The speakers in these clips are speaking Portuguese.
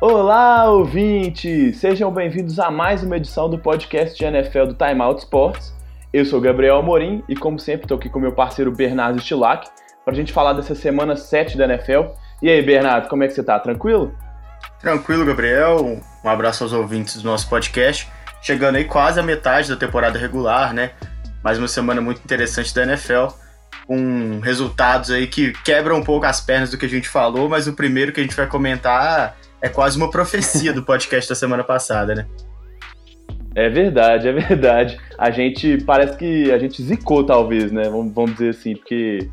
Olá, ouvintes! Sejam bem-vindos a mais uma edição do podcast de NFL do Time Out Sports. Eu sou Gabriel Amorim e, como sempre, estou aqui com meu parceiro Bernardo Stilac para a gente falar dessa semana 7 da NFL. E aí, Bernardo, como é que você tá? Tranquilo? Tranquilo, Gabriel. Um abraço aos ouvintes do nosso podcast. Chegando aí quase a metade da temporada regular, né? Mais uma semana muito interessante da NFL, com resultados aí que quebram um pouco as pernas do que a gente falou, mas o primeiro que a gente vai comentar é quase uma profecia do podcast da semana passada, né? É verdade, é verdade. A gente parece que a gente zicou, talvez, né? Vamos, vamos dizer assim, porque.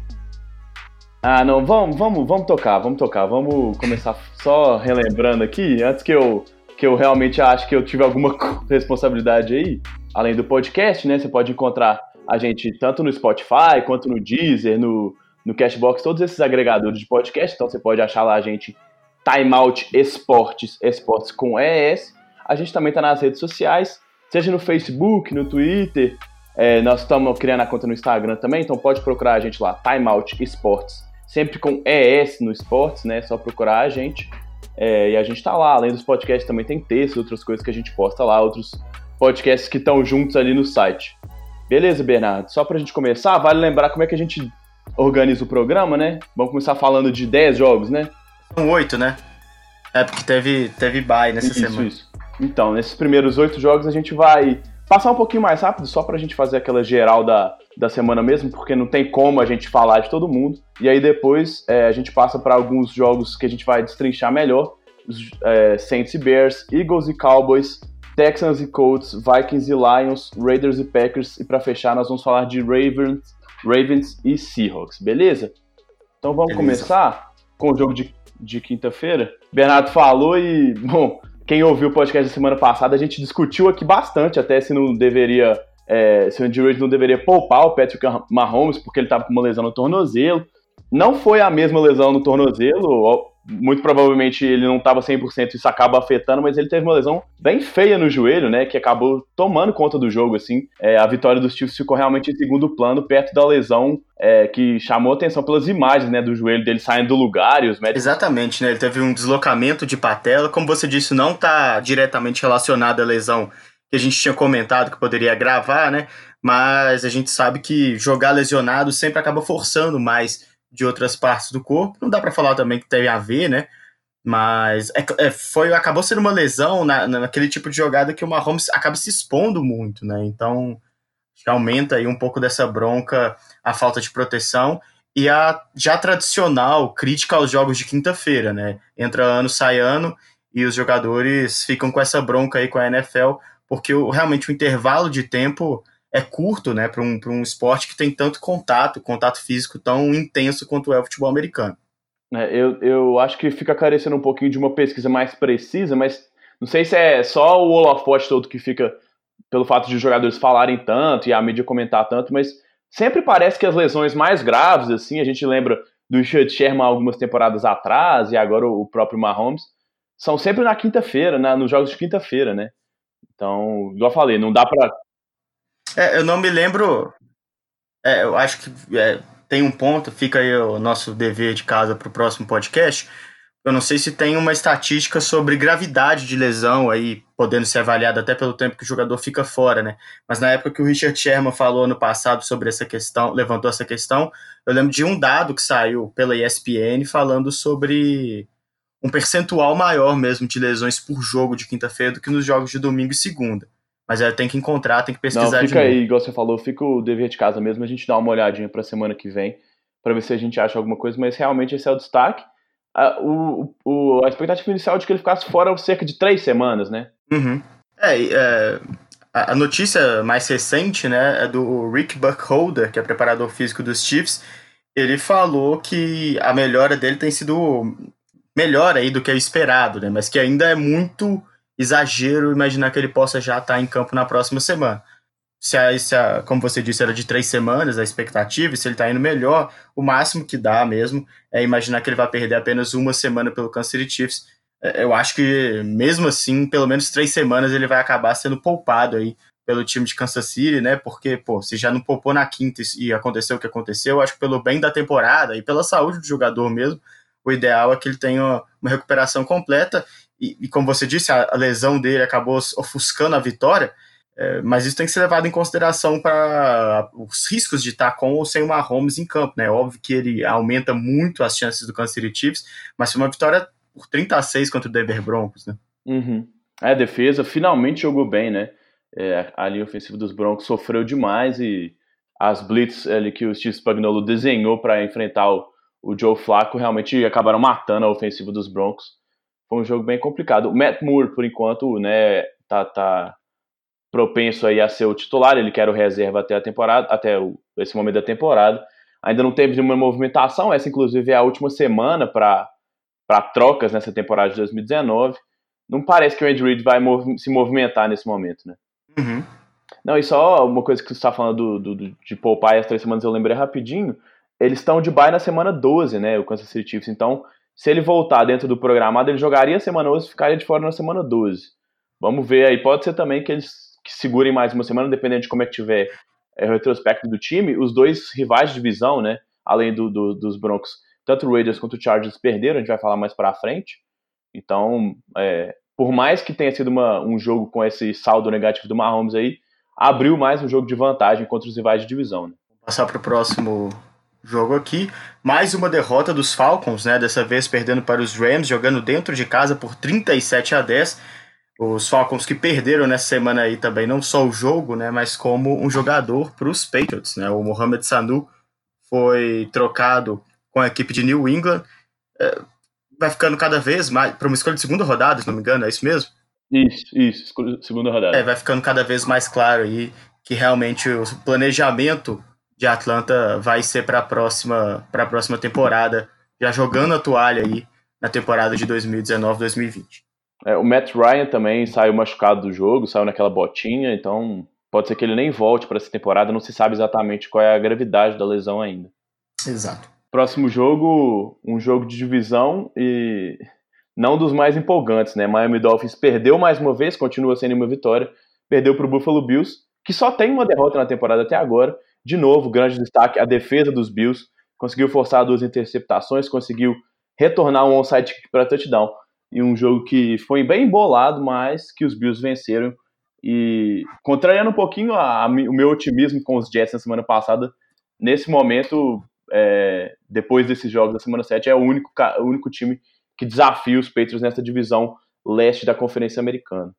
Ah, não, vamos, vamos, vamos tocar, vamos tocar. Vamos começar só relembrando aqui, antes que eu, que eu realmente acho que eu tive alguma responsabilidade aí, além do podcast, né? Você pode encontrar a gente tanto no Spotify quanto no Deezer, no, no Cashbox, todos esses agregadores de podcast. Então você pode achar lá a gente Timeout Esportes, esportes com ES. A gente também está nas redes sociais, seja no Facebook, no Twitter. É, nós estamos criando a conta no Instagram também, então pode procurar a gente lá, Timeout Esportes, sempre com ES no esportes, né? É só procurar a gente. É, e a gente está lá, além dos podcasts, também tem texto, outras coisas que a gente posta lá, outros podcasts que estão juntos ali no site. Beleza, Bernardo? Só para a gente começar, vale lembrar como é que a gente organiza o programa, né? Vamos começar falando de 10 jogos, né? São oito, né? É porque teve, teve bye nessa isso, semana. Isso. Então, nesses primeiros oito jogos a gente vai passar um pouquinho mais rápido, só pra gente fazer aquela geral da, da semana mesmo, porque não tem como a gente falar de todo mundo. E aí depois é, a gente passa para alguns jogos que a gente vai destrinchar melhor. Os, é, Saints e Bears, Eagles e Cowboys, Texans e Colts, Vikings e Lions, Raiders e Packers. E para fechar nós vamos falar de Ravens, Ravens e Seahawks, beleza? Então vamos beleza. começar com o jogo de de quinta-feira. Bernardo falou e, bom, quem ouviu o podcast da semana passada, a gente discutiu aqui bastante até se não deveria, é, se o Andy Reid não deveria poupar o Patrick Mahomes porque ele estava com uma lesão no tornozelo. Não foi a mesma lesão no tornozelo, muito provavelmente ele não estava 100%, isso acaba afetando, mas ele teve uma lesão bem feia no joelho, né, que acabou tomando conta do jogo, assim. É, a vitória dos Chiefs ficou realmente em segundo plano, perto da lesão é, que chamou atenção pelas imagens, né, do joelho dele saindo do lugar e os médicos... Exatamente, né, ele teve um deslocamento de patela, como você disse, não está diretamente relacionado à lesão que a gente tinha comentado que poderia agravar, né, mas a gente sabe que jogar lesionado sempre acaba forçando mais de outras partes do corpo. Não dá para falar também que tem a ver, né? Mas é, é, foi, acabou sendo uma lesão na, naquele tipo de jogada que o Mahomes acaba se expondo muito, né? Então aumenta aí um pouco dessa bronca, a falta de proteção e a já tradicional crítica aos jogos de quinta-feira, né? Entra ano, sai ano e os jogadores ficam com essa bronca aí com a NFL, porque o, realmente o intervalo de tempo é curto, né, para um, um esporte que tem tanto contato, contato físico tão intenso quanto é o futebol americano. É, eu, eu acho que fica carecendo um pouquinho de uma pesquisa mais precisa, mas não sei se é só o holofote todo que fica pelo fato de os jogadores falarem tanto e a mídia comentar tanto, mas sempre parece que as lesões mais graves, assim, a gente lembra do Richard Sherman algumas temporadas atrás e agora o próprio Mahomes, são sempre na quinta-feira, nos jogos de quinta-feira, né? Então, já falei, não dá para é, eu não me lembro. É, eu acho que é, tem um ponto, fica aí o nosso dever de casa para o próximo podcast. Eu não sei se tem uma estatística sobre gravidade de lesão aí, podendo ser avaliada até pelo tempo que o jogador fica fora, né? Mas na época que o Richard Sherman falou ano passado sobre essa questão, levantou essa questão, eu lembro de um dado que saiu pela ESPN falando sobre um percentual maior mesmo de lesões por jogo de quinta-feira do que nos jogos de domingo e segunda. Mas é, tem que encontrar, tem que pesquisar Não, fica aí, igual você falou, fica o dever de casa mesmo, a gente dá uma olhadinha pra semana que vem, para ver se a gente acha alguma coisa, mas realmente esse é o destaque. A, o, o, a expectativa inicial é de que ele ficasse fora cerca de três semanas, né? Uhum. É, é, a notícia mais recente, né, é do Rick Buckholder, que é preparador físico dos Chiefs. Ele falou que a melhora dele tem sido melhor aí do que o esperado, né, mas que ainda é muito exagero imaginar que ele possa já estar em campo na próxima semana. se a, se a, como você disse, era de três semanas a expectativa, se ele está indo melhor, o máximo que dá mesmo é imaginar que ele vai perder apenas uma semana pelo Kansas City Chiefs. É, eu acho que, mesmo assim, pelo menos três semanas ele vai acabar sendo poupado aí pelo time de Kansas City, né? Porque, pô, se já não poupou na quinta e aconteceu o que aconteceu, eu acho que pelo bem da temporada e pela saúde do jogador mesmo, o ideal é que ele tenha uma recuperação completa. E, e como você disse, a, a lesão dele acabou ofuscando a vitória. É, mas isso tem que ser levado em consideração para os riscos de estar com ou sem o Mahomes em campo, né? Óbvio que ele aumenta muito as chances do Kansas City Chiefs, mas foi uma vitória por 36 contra o Denver Broncos, né? Uhum. É, a defesa finalmente jogou bem, né? É, a linha ofensiva dos Broncos sofreu demais e as blitz ali que o Steve Spagnuolo desenhou para enfrentar o, o Joe Flacco realmente acabaram matando a ofensiva dos Broncos. Foi um jogo bem complicado. O Matt Moore, por enquanto, né, tá, tá propenso aí a ser o titular, ele quer o reserva até a temporada, até o, esse momento da temporada. Ainda não teve nenhuma movimentação, essa inclusive é a última semana para trocas nessa temporada de 2019. Não parece que o Andy Reid vai mov se movimentar nesse momento, né? Uhum. Não, e só uma coisa que você está falando do, do, de poupar as três semanas, eu lembrei rapidinho. Eles estão de bye na semana 12, né? O Kansas City Chiefs. Então, se ele voltar dentro do programado, ele jogaria a semana 11 e ficaria de fora na semana 12. Vamos ver aí. Pode ser também que eles que segurem mais uma semana, dependendo de como é que tiver é, o retrospecto do time. Os dois rivais de divisão, né? Além do, do, dos Broncos, tanto o Raiders quanto o Chargers perderam, a gente vai falar mais pra frente. Então, é, por mais que tenha sido uma, um jogo com esse saldo negativo do Mahomes aí, abriu mais um jogo de vantagem contra os rivais de divisão. Né? Passar para o próximo jogo aqui. Mais uma derrota dos Falcons, né? Dessa vez perdendo para os Rams, jogando dentro de casa por 37 a 10. Os Falcons que perderam nessa semana aí também, não só o jogo, né? Mas como um jogador para os Patriots, né? O Mohamed Sanu foi trocado com a equipe de New England. É, vai ficando cada vez mais. Para uma escolha de segunda rodada, se não me engano, é isso mesmo? Isso, isso, segunda rodada. É, vai ficando cada vez mais claro aí que realmente o planejamento de Atlanta vai ser para a próxima, a próxima temporada, já jogando a toalha aí na temporada de 2019-2020. É, o Matt Ryan também saiu machucado do jogo, saiu naquela botinha, então pode ser que ele nem volte para essa temporada, não se sabe exatamente qual é a gravidade da lesão ainda. Exato. Próximo jogo, um jogo de divisão e não dos mais empolgantes, né? Miami Dolphins perdeu mais uma vez, continua sendo uma vitória, perdeu para o Buffalo Bills, que só tem uma derrota na temporada até agora. De novo, grande destaque, a defesa dos Bills conseguiu forçar duas interceptações, conseguiu retornar um onside para touchdown. E um jogo que foi bem embolado, mas que os Bills venceram. E contrariando um pouquinho a, a, o meu otimismo com os Jets na semana passada, nesse momento é, depois desses jogos da semana 7, é o único, o único time que desafia os Patriots nessa divisão leste da Conferência Americana.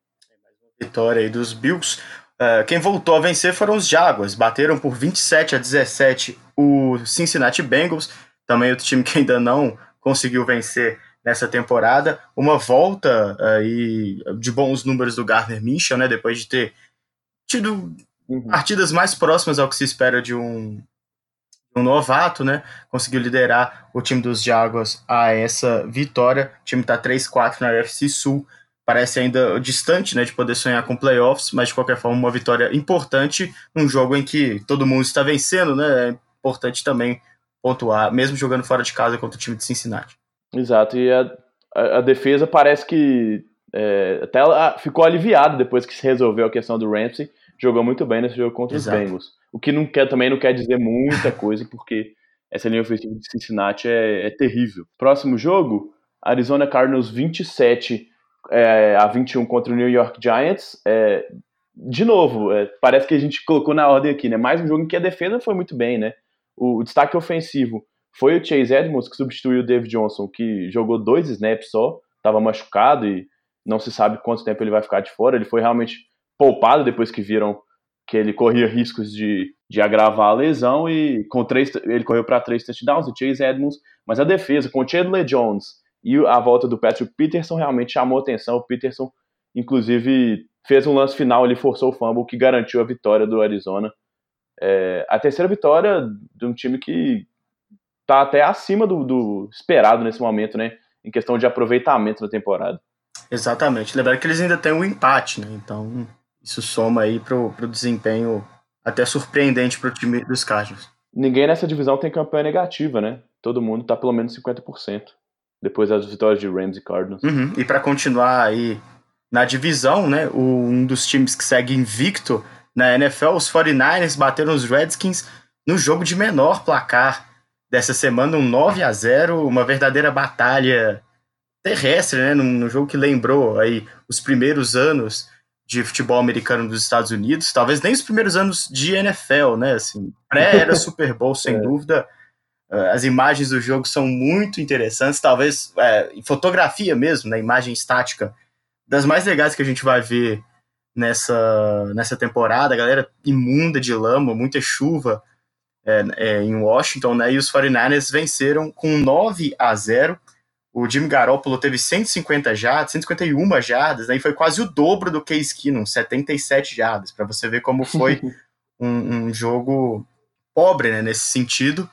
Vitória aí dos Bills. Uh, quem voltou a vencer foram os Jaguars. Bateram por 27 a 17 o Cincinnati Bengals. Também outro time que ainda não conseguiu vencer nessa temporada. Uma volta aí de bons números do Gardner Minshew, né? Depois de ter tido uhum. partidas mais próximas ao que se espera de um um novato, né? Conseguiu liderar o time dos Jaguars a essa vitória. O time está 3-4 na UFC Sul. Parece ainda distante né, de poder sonhar com playoffs, mas de qualquer forma, uma vitória importante num jogo em que todo mundo está vencendo, né? É importante também pontuar, mesmo jogando fora de casa contra o time de Cincinnati. Exato, e a, a, a defesa parece que é, até ela ficou aliviada depois que se resolveu a questão do Ramsey. Jogou muito bem nesse jogo contra Exato. os Bengals. O que não quer, também não quer dizer muita coisa, porque essa linha ofensiva de Cincinnati é, é terrível. Próximo jogo, Arizona Cardinals 27 é, a 21 contra o New York Giants. É, de novo, é, parece que a gente colocou na ordem aqui, né? Mais um jogo em que a defesa foi muito bem, né? O, o destaque ofensivo foi o Chase Edmonds, que substituiu o David Johnson, que jogou dois snaps só, estava machucado e não se sabe quanto tempo ele vai ficar de fora. Ele foi realmente poupado depois que viram que ele corria riscos de, de agravar a lesão e com três, ele correu para três touchdowns, o Chase Edmonds, mas a defesa com o Chandler Jones e a volta do Patrick Peterson realmente chamou atenção. O Peterson, inclusive, fez um lance final, ele forçou o fumble que garantiu a vitória do Arizona. É, a terceira vitória de um time que está até acima do, do, esperado nesse momento, né? Em questão de aproveitamento da temporada. Exatamente. Lembrar que eles ainda têm um empate, né? Então isso soma aí pro, pro desempenho até surpreendente para o time dos Cardinals. Ninguém nessa divisão tem campanha negativa, né? Todo mundo tá pelo menos 50%. Depois das vitórias de Rams e Cardinals. Uhum. E para continuar aí na divisão, né? O, um dos times que segue invicto na NFL, os 49ers bateram os Redskins no jogo de menor placar dessa semana, um 9 a 0 uma verdadeira batalha terrestre, né? Num, num jogo que lembrou aí os primeiros anos de futebol americano dos Estados Unidos, talvez nem os primeiros anos de NFL, né? Assim, pré-era Super Bowl, sem é. dúvida. Eh, as imagens do jogo são muito interessantes, talvez é, fotografia mesmo, na né? imagem estática, das mais legais que a gente vai ver nessa, nessa temporada. A galera imunda de lama, muita chuva é, é, em Washington, né? E os 49ers venceram com 9 a 0 o Jimmy Garoppolo teve 150 jardas, 151 jardas, né, e foi quase o dobro do Case Keenum, 77 jardas, para você ver como foi um, um, jogo pobre né, nesse sentido.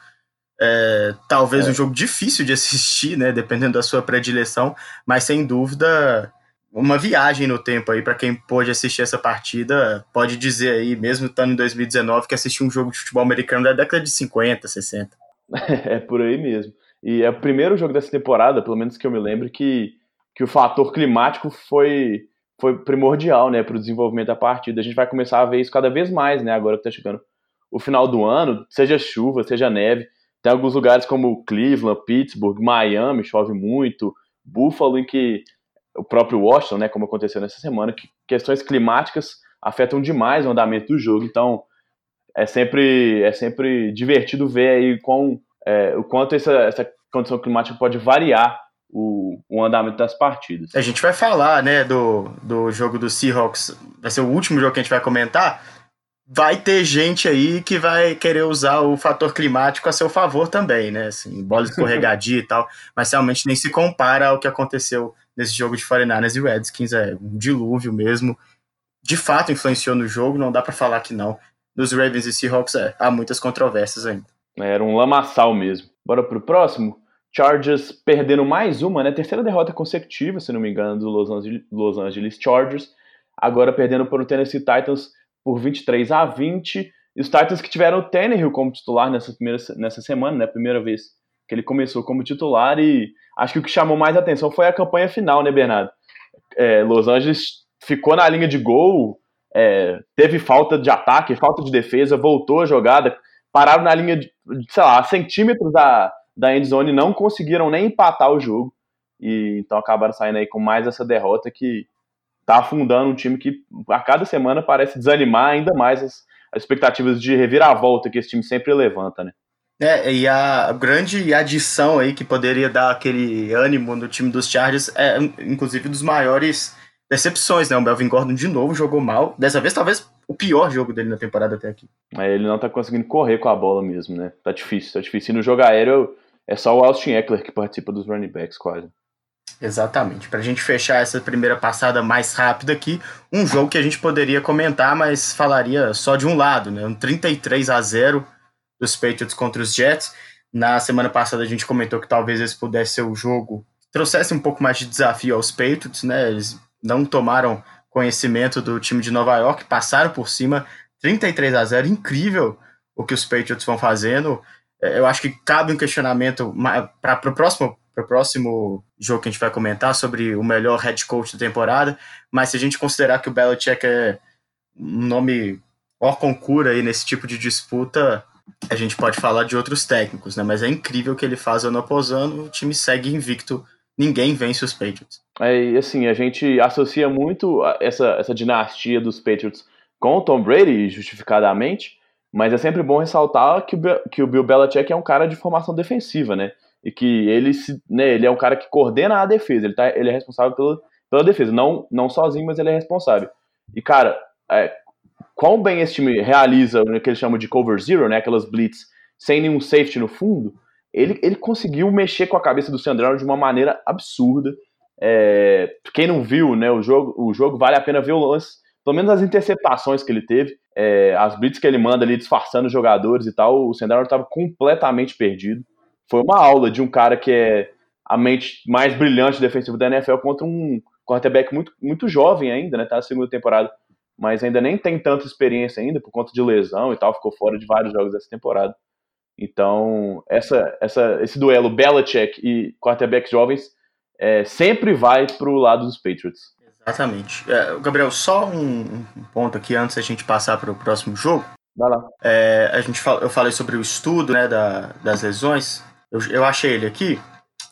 É, talvez é. um jogo difícil de assistir, né, dependendo da sua predileção, mas sem dúvida uma viagem no tempo aí para quem pôde assistir essa partida, pode dizer aí, mesmo estando em 2019, que assistiu um jogo de futebol americano da década de 50, 60. É por aí mesmo. E é o primeiro jogo dessa temporada, pelo menos que eu me lembro, que, que o fator climático foi, foi primordial né, para o desenvolvimento da partida. A gente vai começar a ver isso cada vez mais, né, agora que está chegando o final do ano, seja chuva, seja neve. Tem alguns lugares como Cleveland, Pittsburgh, Miami, chove muito, Buffalo, em que o próprio Washington, né, como aconteceu nessa semana, que questões climáticas afetam demais o andamento do jogo. Então, é sempre, é sempre divertido ver aí quão é, o quanto essa, essa condição climática pode variar o, o, andamento das partidas. A gente vai falar, né, do, do jogo do Seahawks, vai ser o último jogo que a gente vai comentar. Vai ter gente aí que vai querer usar o fator climático a seu favor também, né? Assim, bola escorregadia e tal, mas realmente nem se compara ao que aconteceu nesse jogo de 49ers e Redskins. É um dilúvio mesmo. De fato influenciou no jogo, não dá para falar que não. Nos Ravens e Seahawks é, há muitas controvérsias ainda. Era um lamaçal mesmo. Bora pro próximo? Chargers perdendo mais uma, né? Terceira derrota consecutiva, se não me engano, do Los Angeles, Los Angeles Chargers. Agora perdendo para o Tennessee Titans por 23 a 20. E os Titans que tiveram o Tannehill como titular nessa, primeira, nessa semana, né? Primeira vez que ele começou como titular. E acho que o que chamou mais atenção foi a campanha final, né, Bernardo? É, Los Angeles ficou na linha de gol, é, teve falta de ataque, falta de defesa, voltou a jogada, pararam na linha de, sei lá, centímetros da, da endzone, não conseguiram nem empatar o jogo. E então acabaram saindo aí com mais essa derrota que tá afundando um time que a cada semana parece desanimar ainda mais as, as expectativas de reviravolta que esse time sempre levanta, né? É, e a grande adição aí que poderia dar aquele ânimo no time dos Chargers é, inclusive, dos maiores decepções, né? O Melvin Gordon de novo jogou mal. Dessa vez, talvez o pior jogo dele na temporada até aqui. É, ele não tá conseguindo correr com a bola mesmo, né? Tá difícil, tá difícil. E no jogo aéreo é só o Austin Eckler que participa dos running backs, quase. Exatamente. Pra gente fechar essa primeira passada mais rápida aqui, um jogo que a gente poderia comentar, mas falaria só de um lado, né? Um 33 a 0 dos Patriots contra os Jets. Na semana passada a gente comentou que talvez esse pudesse ser o jogo trouxesse um pouco mais de desafio aos Patriots, né? Eles não tomaram conhecimento do time de Nova York, passaram por cima, 33 a 0, incrível o que os Patriots vão fazendo. É, eu acho que cabe um questionamento para o próximo, próximo jogo que a gente vai comentar sobre o melhor head coach da temporada, mas se a gente considerar que o Belichick é um nome ó concura aí nesse tipo de disputa, a gente pode falar de outros técnicos, né? Mas é incrível o que ele faz ano após ano, o time segue invicto ninguém vence os Patriots. É, e assim, a gente associa muito essa, essa dinastia dos Patriots com o Tom Brady, justificadamente, mas é sempre bom ressaltar que o, que o Bill Belichick é um cara de formação defensiva, né? E que ele, se, né, ele é um cara que coordena a defesa, ele, tá, ele é responsável pela, pela defesa, não, não sozinho, mas ele é responsável. E, cara, é, quão bem esse time realiza o que eles chamam de cover zero, né? Aquelas blitz sem nenhum safety no fundo, ele, ele conseguiu mexer com a cabeça do Sandrão de uma maneira absurda. É, quem não viu né, o, jogo, o jogo, vale a pena ver o lance, pelo menos as interceptações que ele teve, é, as blitz que ele manda ali disfarçando os jogadores e tal, o Sandrão estava completamente perdido. Foi uma aula de um cara que é a mente mais brilhante defensiva da NFL contra um quarterback muito, muito jovem ainda, né? Tá na segunda temporada. mas ainda nem tem tanta experiência ainda por conta de lesão e tal, ficou fora de vários jogos dessa temporada. Então, essa, essa, esse duelo Belichick e quarterbacks jovens é, sempre vai para o lado dos Patriots. Exatamente. É, Gabriel, só um, um, ponto aqui antes da gente passar para o próximo jogo. Vai lá. É, a gente eu falei sobre o estudo né, da, das lesões. Eu, eu achei ele aqui,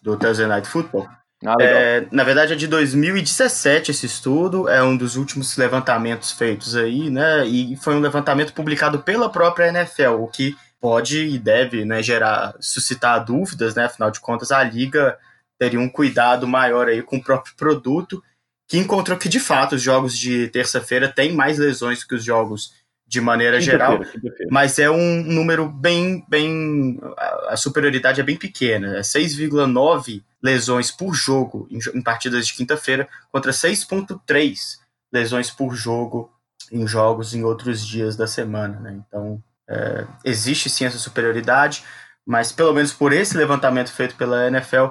do Thursday Night Football. Ah, é, na verdade é de 2017 esse estudo, é um dos últimos levantamentos feitos aí, né? E foi um levantamento publicado pela própria NFL, o que pode e deve né, gerar, suscitar dúvidas, né? Afinal de contas, a liga teria um cuidado maior aí com o próprio produto, que encontrou que de fato os jogos de terça-feira têm mais lesões que os jogos de maneira geral, mas é um número bem, bem, a superioridade é bem pequena, é 6,9 lesões por jogo em, partidas de quinta-feira contra 6,3 lesões por jogo em jogos em outros dias da semana, né? Então é, existe sim essa superioridade, mas pelo menos por esse levantamento feito pela NFL,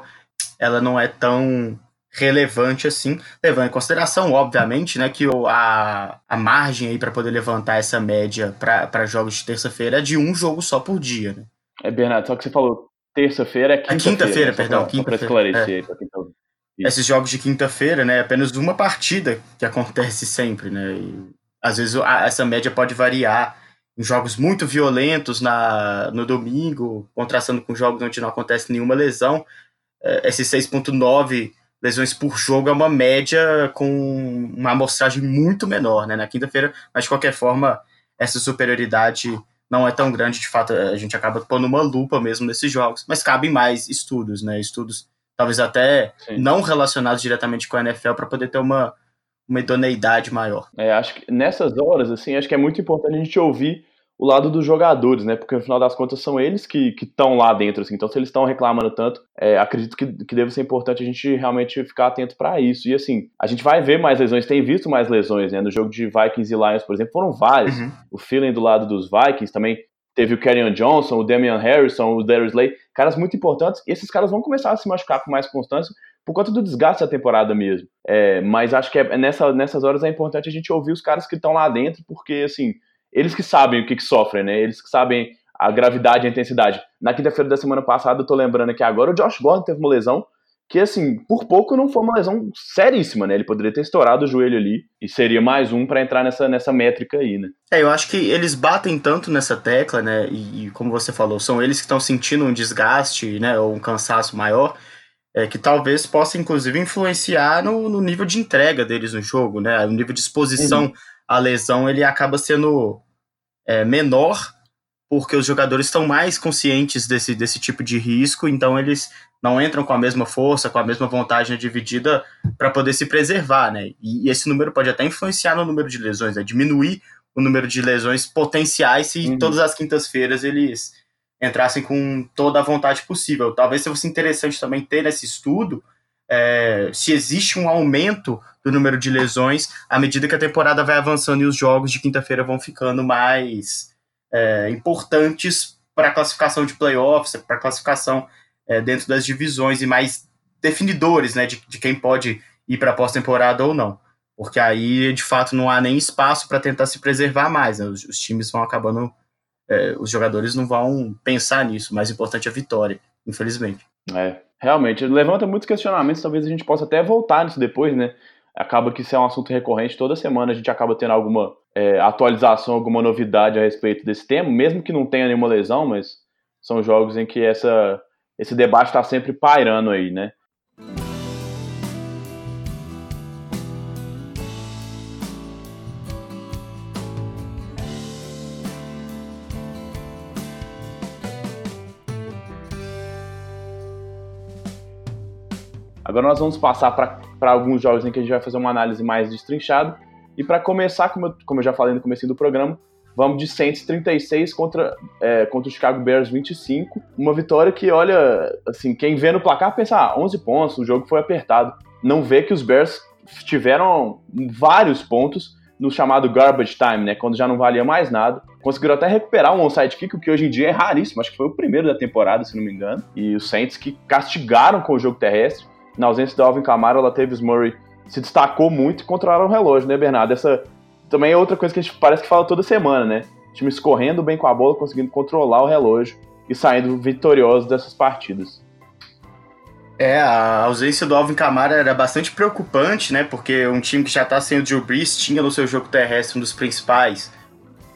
ela não é tão relevante assim, levando em consideração, obviamente, né, que a, a margem aí para poder levantar essa média para jogos de terça-feira é de um jogo só por dia, né? É, Bernardo, só que você falou terça-feira é quinta-feira. quinta-feira, né? perdão, quinta-feira. esclarecer é. Tá Esses jogos de quinta-feira, né, é apenas uma partida que acontece sempre, né, e às vezes a, essa média pode variar em jogos muito violentos na, no domingo, contrastando com jogos onde não acontece nenhuma lesão, é, esse 6.9 lesões por jogo é uma média com uma amostragem muito menor, né? Na quinta-feira, mas de qualquer forma, essa superioridade não é tão grande, de fato, a gente acaba pondo uma lupa mesmo nesses jogos, mas cabem mais estudos, né? Estudos talvez até Sim. não relacionados diretamente com a NFL para poder ter uma, uma idoneidade maior. É, acho que nessas horas, assim, acho que é muito importante a gente ouvir o lado dos jogadores, né? Porque no final das contas são eles que estão lá dentro, assim. Então, se eles estão reclamando tanto, é, acredito que, que deve ser importante a gente realmente ficar atento para isso. E assim, a gente vai ver mais lesões, tem visto mais lesões, né? No jogo de Vikings e Lions, por exemplo, foram vários. Uhum. O feeling do lado dos Vikings também teve o Kerryon Johnson, o Damian Harrison, o Darius Slay, caras muito importantes. E esses caras vão começar a se machucar com mais constância por conta do desgaste da temporada mesmo. É, mas acho que é, nessa, nessas horas é importante a gente ouvir os caras que estão lá dentro, porque assim eles que sabem o que, que sofrem, né? Eles que sabem a gravidade e a intensidade. Na quinta-feira da semana passada, eu tô lembrando aqui agora, o Josh Gordon teve uma lesão que, assim, por pouco não foi uma lesão seríssima, né? Ele poderia ter estourado o joelho ali e seria mais um para entrar nessa, nessa métrica aí, né? É, eu acho que eles batem tanto nessa tecla, né? E, e como você falou, são eles que estão sentindo um desgaste, né? Ou um cansaço maior, é, que talvez possa, inclusive, influenciar no, no nível de entrega deles no jogo, né? O nível de exposição uhum a lesão ele acaba sendo é, menor porque os jogadores estão mais conscientes desse, desse tipo de risco, então eles não entram com a mesma força, com a mesma vontade dividida para poder se preservar, né? E, esse número pode até influenciar no número de lesões, né? diminuir o número de lesões potenciais se uhum. todas as quintas-feiras eles entrassem com toda a vontade possível. Talvez fosse interessante também ter esse estudo é, se existe um aumento do número de lesões à medida que a temporada vai avançando e os jogos de quinta-feira vão ficando mais é, importantes para a classificação de playoffs, para a classificação é, dentro das divisões e mais definidores né, de, de quem pode ir para a pós-temporada ou não. Porque aí, de fato, não há nem espaço para tentar se preservar mais. Né? Os, os, times vão acabando. É, os jogadores não vão pensar nisso. O mais importante é a vitória, infelizmente. É, realmente. Levanta muitos questionamentos. Talvez a gente possa até voltar nisso depois, né? acaba que isso é um assunto recorrente. Toda semana a gente acaba tendo alguma é, atualização, alguma novidade a respeito desse tema, mesmo que não tenha nenhuma lesão, mas são jogos em que essa, esse debate está sempre pairando aí, né? Agora nós vamos passar para alguns jogos em que a gente vai fazer uma análise mais destrinchada. E para começar, como eu, como eu já falei no começo do programa, vamos de Saints 36 contra, é, contra o Chicago Bears 25. Uma vitória que, olha, assim, quem vê no placar pensa, ah, 11 pontos, o jogo foi apertado. Não vê que os Bears tiveram vários pontos no chamado garbage time, né, quando já não valia mais nada. Conseguiram até recuperar um onside kick, o que hoje em dia é raríssimo, acho que foi o primeiro da temporada, se não me engano. E os Saints que castigaram com o jogo terrestre na ausência do Alvin Kamara, o Latavius Murray se destacou muito e controlaram o relógio, né, Bernardo? Essa também é outra coisa que a gente parece que fala toda semana, né? O time escorrendo bem com a bola, conseguindo controlar o relógio e saindo vitoriosos dessas partidas. É, a ausência do Alvin Kamara era bastante preocupante, né? Porque um time que já tá sem o Drew Brees tinha no seu jogo terrestre um dos principais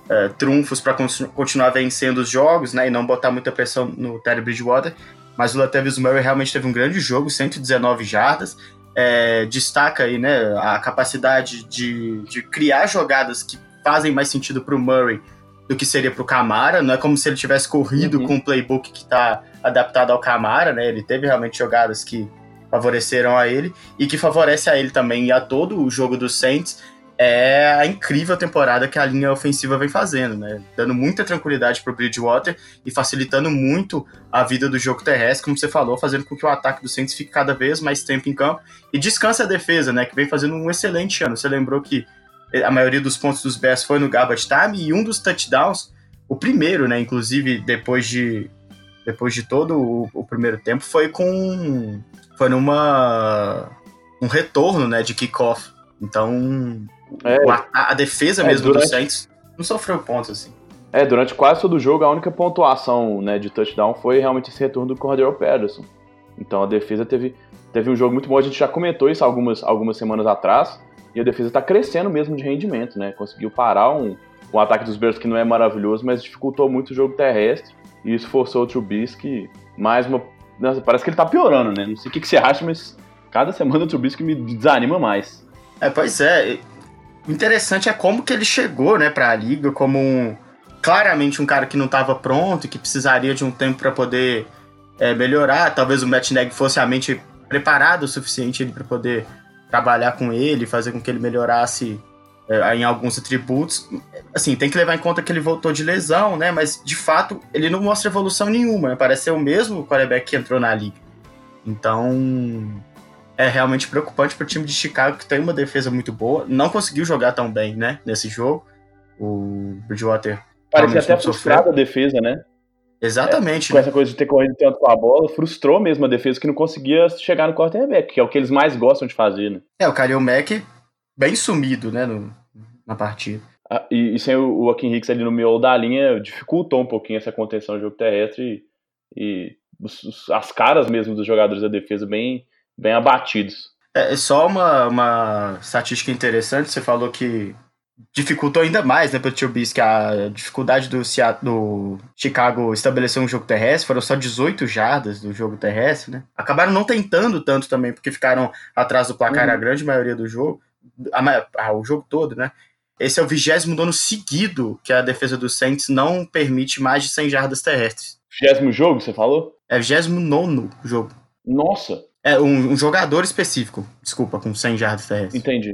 uh, trunfos para continuar vencendo os jogos, né? E não botar muita pressão no Terry Bridgewater. Mas o Latavius Murray realmente teve um grande jogo, 119 jardas. É, destaca aí, né, a capacidade de, de criar jogadas que fazem mais sentido para o Murray do que seria para o Camara. Não é como se ele tivesse corrido uhum. com um playbook que está adaptado ao Camara, né? Ele teve realmente jogadas que favoreceram a ele e que favorece a ele também e a todo o jogo do Saints é a incrível temporada que a linha ofensiva vem fazendo, né? Dando muita tranquilidade para o Bridgewater e facilitando muito a vida do jogo terrestre, como você falou, fazendo com que o ataque do Saints fique cada vez mais tempo em campo e descansa a defesa, né? Que vem fazendo um excelente ano. Você lembrou que a maioria dos pontos dos Bears foi no garbage time e um dos touchdowns, o primeiro, né? Inclusive depois de depois de todo o, o primeiro tempo, foi com foi numa um retorno, né? De kickoff. Então é, a, a, defesa é, mesmo durante... do Saints não sofreu pontos assim. É, durante quase todo o jogo, a única pontuação né, de touchdown foi realmente esse retorno do Cordero Patterson. Então a defesa teve, teve um jogo muito bom. A gente já comentou isso algumas, algumas semanas atrás. E a defesa está crescendo mesmo de rendimento, né? Conseguiu parar um, um ataque dos Bears que não é maravilhoso, mas dificultou muito o jogo terrestre. E isso forçou o Trubisky mais uma. Nossa, parece que ele tá piorando, né? Não sei o que, que você acha, mas cada semana o Trubisky me desanima mais. É, pois é. Interessante é como que ele chegou, né, pra liga como um. Claramente um cara que não estava pronto que precisaria de um tempo para poder é, melhorar. Talvez o Matt Neg fosse a mente preparada o suficiente para poder trabalhar com ele, fazer com que ele melhorasse é, em alguns atributos. Assim, tem que levar em conta que ele voltou de lesão, né? Mas de fato ele não mostra evolução nenhuma. Né? Parece ser o mesmo quarterback que entrou na liga. Então é realmente preocupante para o time de Chicago que tem uma defesa muito boa. Não conseguiu jogar tão bem, né? Nesse jogo. O Bridgewater. Parece até frustrado a defesa, né? Exatamente. É, com essa coisa de ter corrido tanto com a bola, frustrou mesmo a defesa que não conseguia chegar no quarterback, que é o que eles mais gostam de fazer, né? É, o Kalil Mack bem sumido, né, no, na partida. Ah, e, e, sem o Joaquim Hicks ali no miolo da linha, dificultou um pouquinho essa contenção do jogo terrestre e, e os, as caras mesmo dos jogadores da defesa bem, bem abatidos. É, é só uma, uma estatística interessante, você falou que dificultou ainda mais, né, para o Trubisky a dificuldade do, do Chicago estabelecer um jogo terrestre, foram só 18 jardas do jogo terrestre, né? Acabaram não tentando tanto também, porque ficaram atrás do placar uhum. a grande maioria do jogo, a, a, o jogo todo, né? Esse é o vigésimo ano seguido que a defesa do Saints não permite mais de 100 jardas terrestres. Vigésimo jogo, você falou? É vigésimo nono jogo. Nossa! É, um, um, jogador específico, desculpa, com 100 jardas terrestres. Entendi.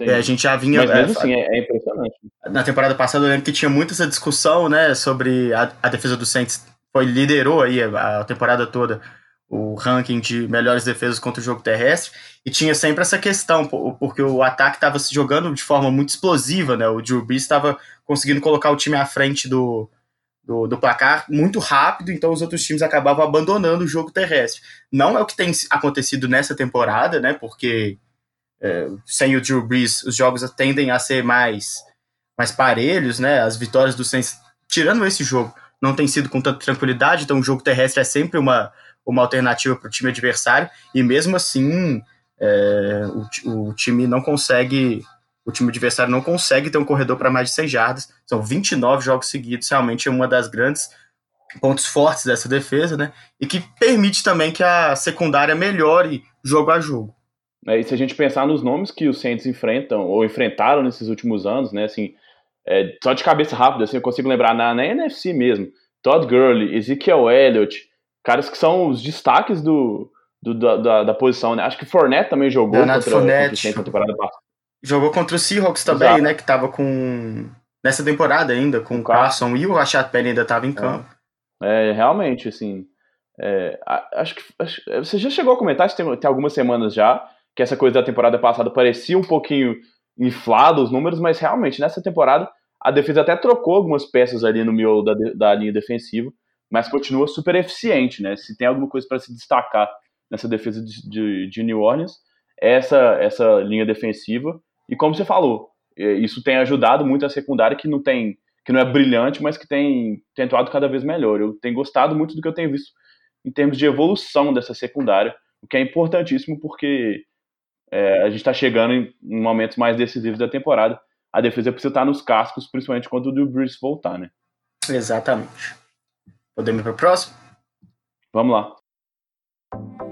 É, a gente já vinha. Mas mesmo é, assim, é, é, impressionante. Na temporada passada eu lembro que tinha muita essa discussão, né, sobre a, a defesa do Saints. Foi, liderou aí a, a, temporada toda o ranking de melhores defesas contra o jogo terrestre. E tinha sempre essa questão, porque o ataque estava se jogando de forma muito explosiva, né? O Drew Brees estava conseguindo colocar o time à frente do, do, do, placar muito rápido, então os outros times acabavam abandonando o jogo terrestre. Não é o que tem acontecido nessa temporada, né? Porque é, sem o Drew Brees, os jogos tendem a ser mais, mais parelhos, né? As vitórias do Saints, tirando esse jogo, não tem sido com tanta tranquilidade, então o jogo terrestre é sempre uma, uma alternativa para o time adversário, e mesmo assim é, o, o time não consegue o time adversário não consegue ter um corredor para mais de 100 jardas. São 29 jogos seguidos, realmente é uma das grandes pontos fortes dessa defesa, né? E que permite também que a secundária melhore jogo a jogo. É, e se a gente pensar nos nomes que os Saints enfrentam ou enfrentaram nesses últimos anos, né, assim, é, só de cabeça rápida, assim, eu consigo lembrar na, na NFC mesmo, Todd Gurley, Ezekiel Elliott, caras que são os destaques do, do da, da, posição, né? Acho que Fournette também jogou Leonardo contra, Fournette. contra o temporada passada. Jogou contra o Seahawks também, Exato. né, que tava com nessa temporada ainda, com o Carson e o Rashad Penny ainda tava em é. campo. É, é realmente, assim, é, acho que acho, você já chegou a comentar, tem, tem algumas semanas já, que essa coisa da temporada passada parecia um pouquinho inflado os números, mas realmente nessa temporada a defesa até trocou algumas peças ali no miolo da, da linha defensiva, mas continua super eficiente, né? Se tem alguma coisa para se destacar nessa defesa de, de, de, New Orleans, essa, essa linha defensiva. E como você falou, isso tem ajudado muito a secundária que não tem que não é brilhante, mas que tem, tem atuado cada vez melhor. Eu tenho gostado muito do que eu tenho visto em termos de evolução dessa secundária, o que é importantíssimo porque é, a gente está chegando em, em, momentos mais decisivos da temporada. A defesa precisa estar nos cascos, principalmente quando o Drew Brees voltar, né? Exatamente. Podemos ir para o próximo? Vamos lá.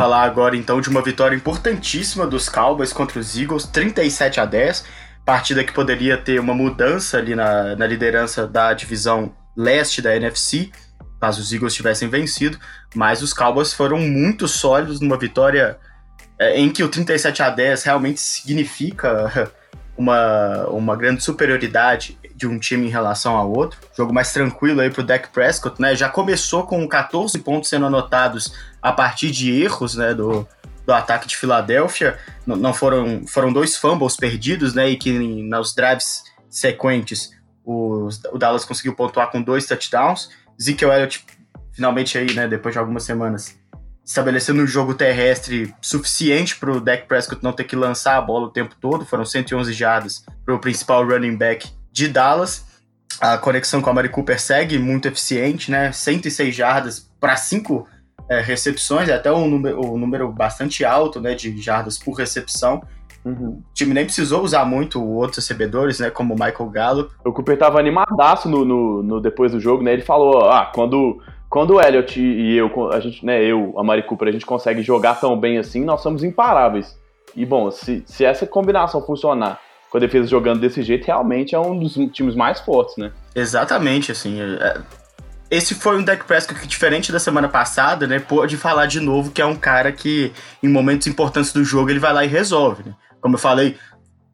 Falar agora então de uma vitória importantíssima dos Cowboys contra os Eagles, 37 a 10. Partida que poderia ter uma mudança ali na, na liderança da divisão leste da NFC, caso os Eagles tivessem vencido. Mas os Cowboys foram muito sólidos numa vitória é, em que o 37 a 10 realmente significa uma, uma grande superioridade de um time em relação ao outro. Jogo mais tranquilo aí pro Dak Prescott, né? Já começou com 14 pontos sendo anotados a partir de erros, né, do, do ataque de Filadélfia. Não, não foram foram dois fumbles perdidos, né, e que nos drives sequentes os, o Dallas conseguiu pontuar com dois touchdowns. Ezekiel Elliott finalmente aí, né, depois de algumas semanas estabelecendo um jogo terrestre suficiente para o Dak Prescott não ter que lançar a bola o tempo todo. Foram 111 jardas para o principal running back de Dallas. A conexão com a Mari Cooper segue muito eficiente, né? 106 jardas para 5 é, recepções, é até um número, um número bastante alto né, de jardas por recepção. Uhum. O time nem precisou usar muito outros recebedores, né? Como o Michael Gallup. O Cooper tava animadaço no, no, no, depois do jogo, né? Ele falou: ah, quando quando o Elliot e eu, a gente, né, eu, a Mari Cooper, a gente consegue jogar tão bem assim, nós somos imparáveis. E bom, se, se essa combinação funcionar com a defesa jogando desse jeito, realmente é um dos times mais fortes, né? Exatamente, assim. É... Esse foi um deck Prescott que, diferente da semana passada, né, pode falar de novo que é um cara que, em momentos importantes do jogo, ele vai lá e resolve, né? Como eu falei,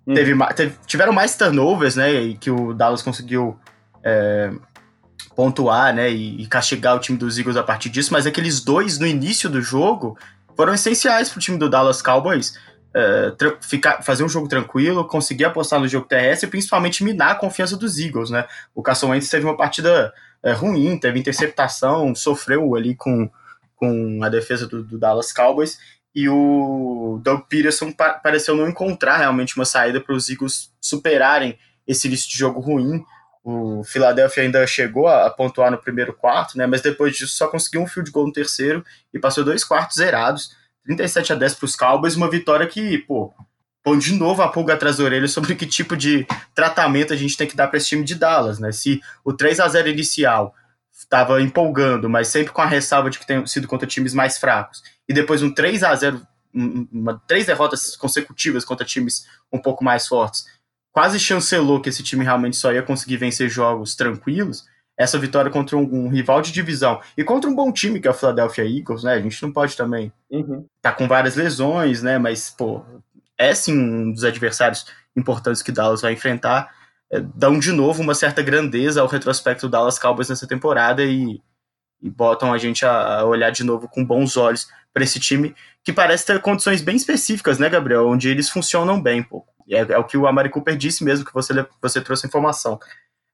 hum. teve, teve, tiveram mais turnovers, né, e que o Dallas conseguiu é, pontuar, né, e, e, castigar o time dos Eagles a partir disso, mas aqueles dois no início do jogo foram essenciais para o time do Dallas Cowboys é, ficar, fazer um jogo tranquilo, conseguir apostar no jogo terrestre e principalmente minar a confiança dos Eagles, né. O Carson Wentz teve uma partida é, ruim, teve interceptação, sofreu ali com, com a defesa do, do Dallas Cowboys e o Doug Peterson pa pareceu não encontrar realmente uma saída para os Eagles superarem esse início de jogo ruim. O Philadelphia ainda chegou a, pontuar no primeiro quarto, né? Mas depois disso só conseguiu um field goal no terceiro e passou dois quartos zerados. 37 a 10 para os Cowboys, uma vitória que, pô, põe de novo a pulga atrás da orelha sobre que tipo de tratamento a gente tem que dar para esse time de Dallas, né? Se o 3 a 0 inicial estava empolgando, mas sempre com a ressalva de que tem sido contra times mais fracos, e depois um 3 a 0 uma, três derrotas consecutivas contra times um pouco mais fortes, quase chancelou que esse time realmente só ia conseguir vencer jogos tranquilos, essa vitória contra um, um, rival de divisão e contra um bom time que é o Philadelphia Eagles, né? A gente não pode também uhum. tá com várias lesões, né? Mas pô, é sim um dos adversários importantes que Dallas vai enfrentar. É, dão de novo uma certa grandeza ao retrospecto Dallas Cowboys nessa temporada e, e botam a gente a, a olhar de novo com bons olhos para esse time que parece ter condições bem específicas, né, Gabriel? Onde eles funcionam bem, pô. É, é, o que o Amari Cooper disse mesmo, que você, você trouxe a informação.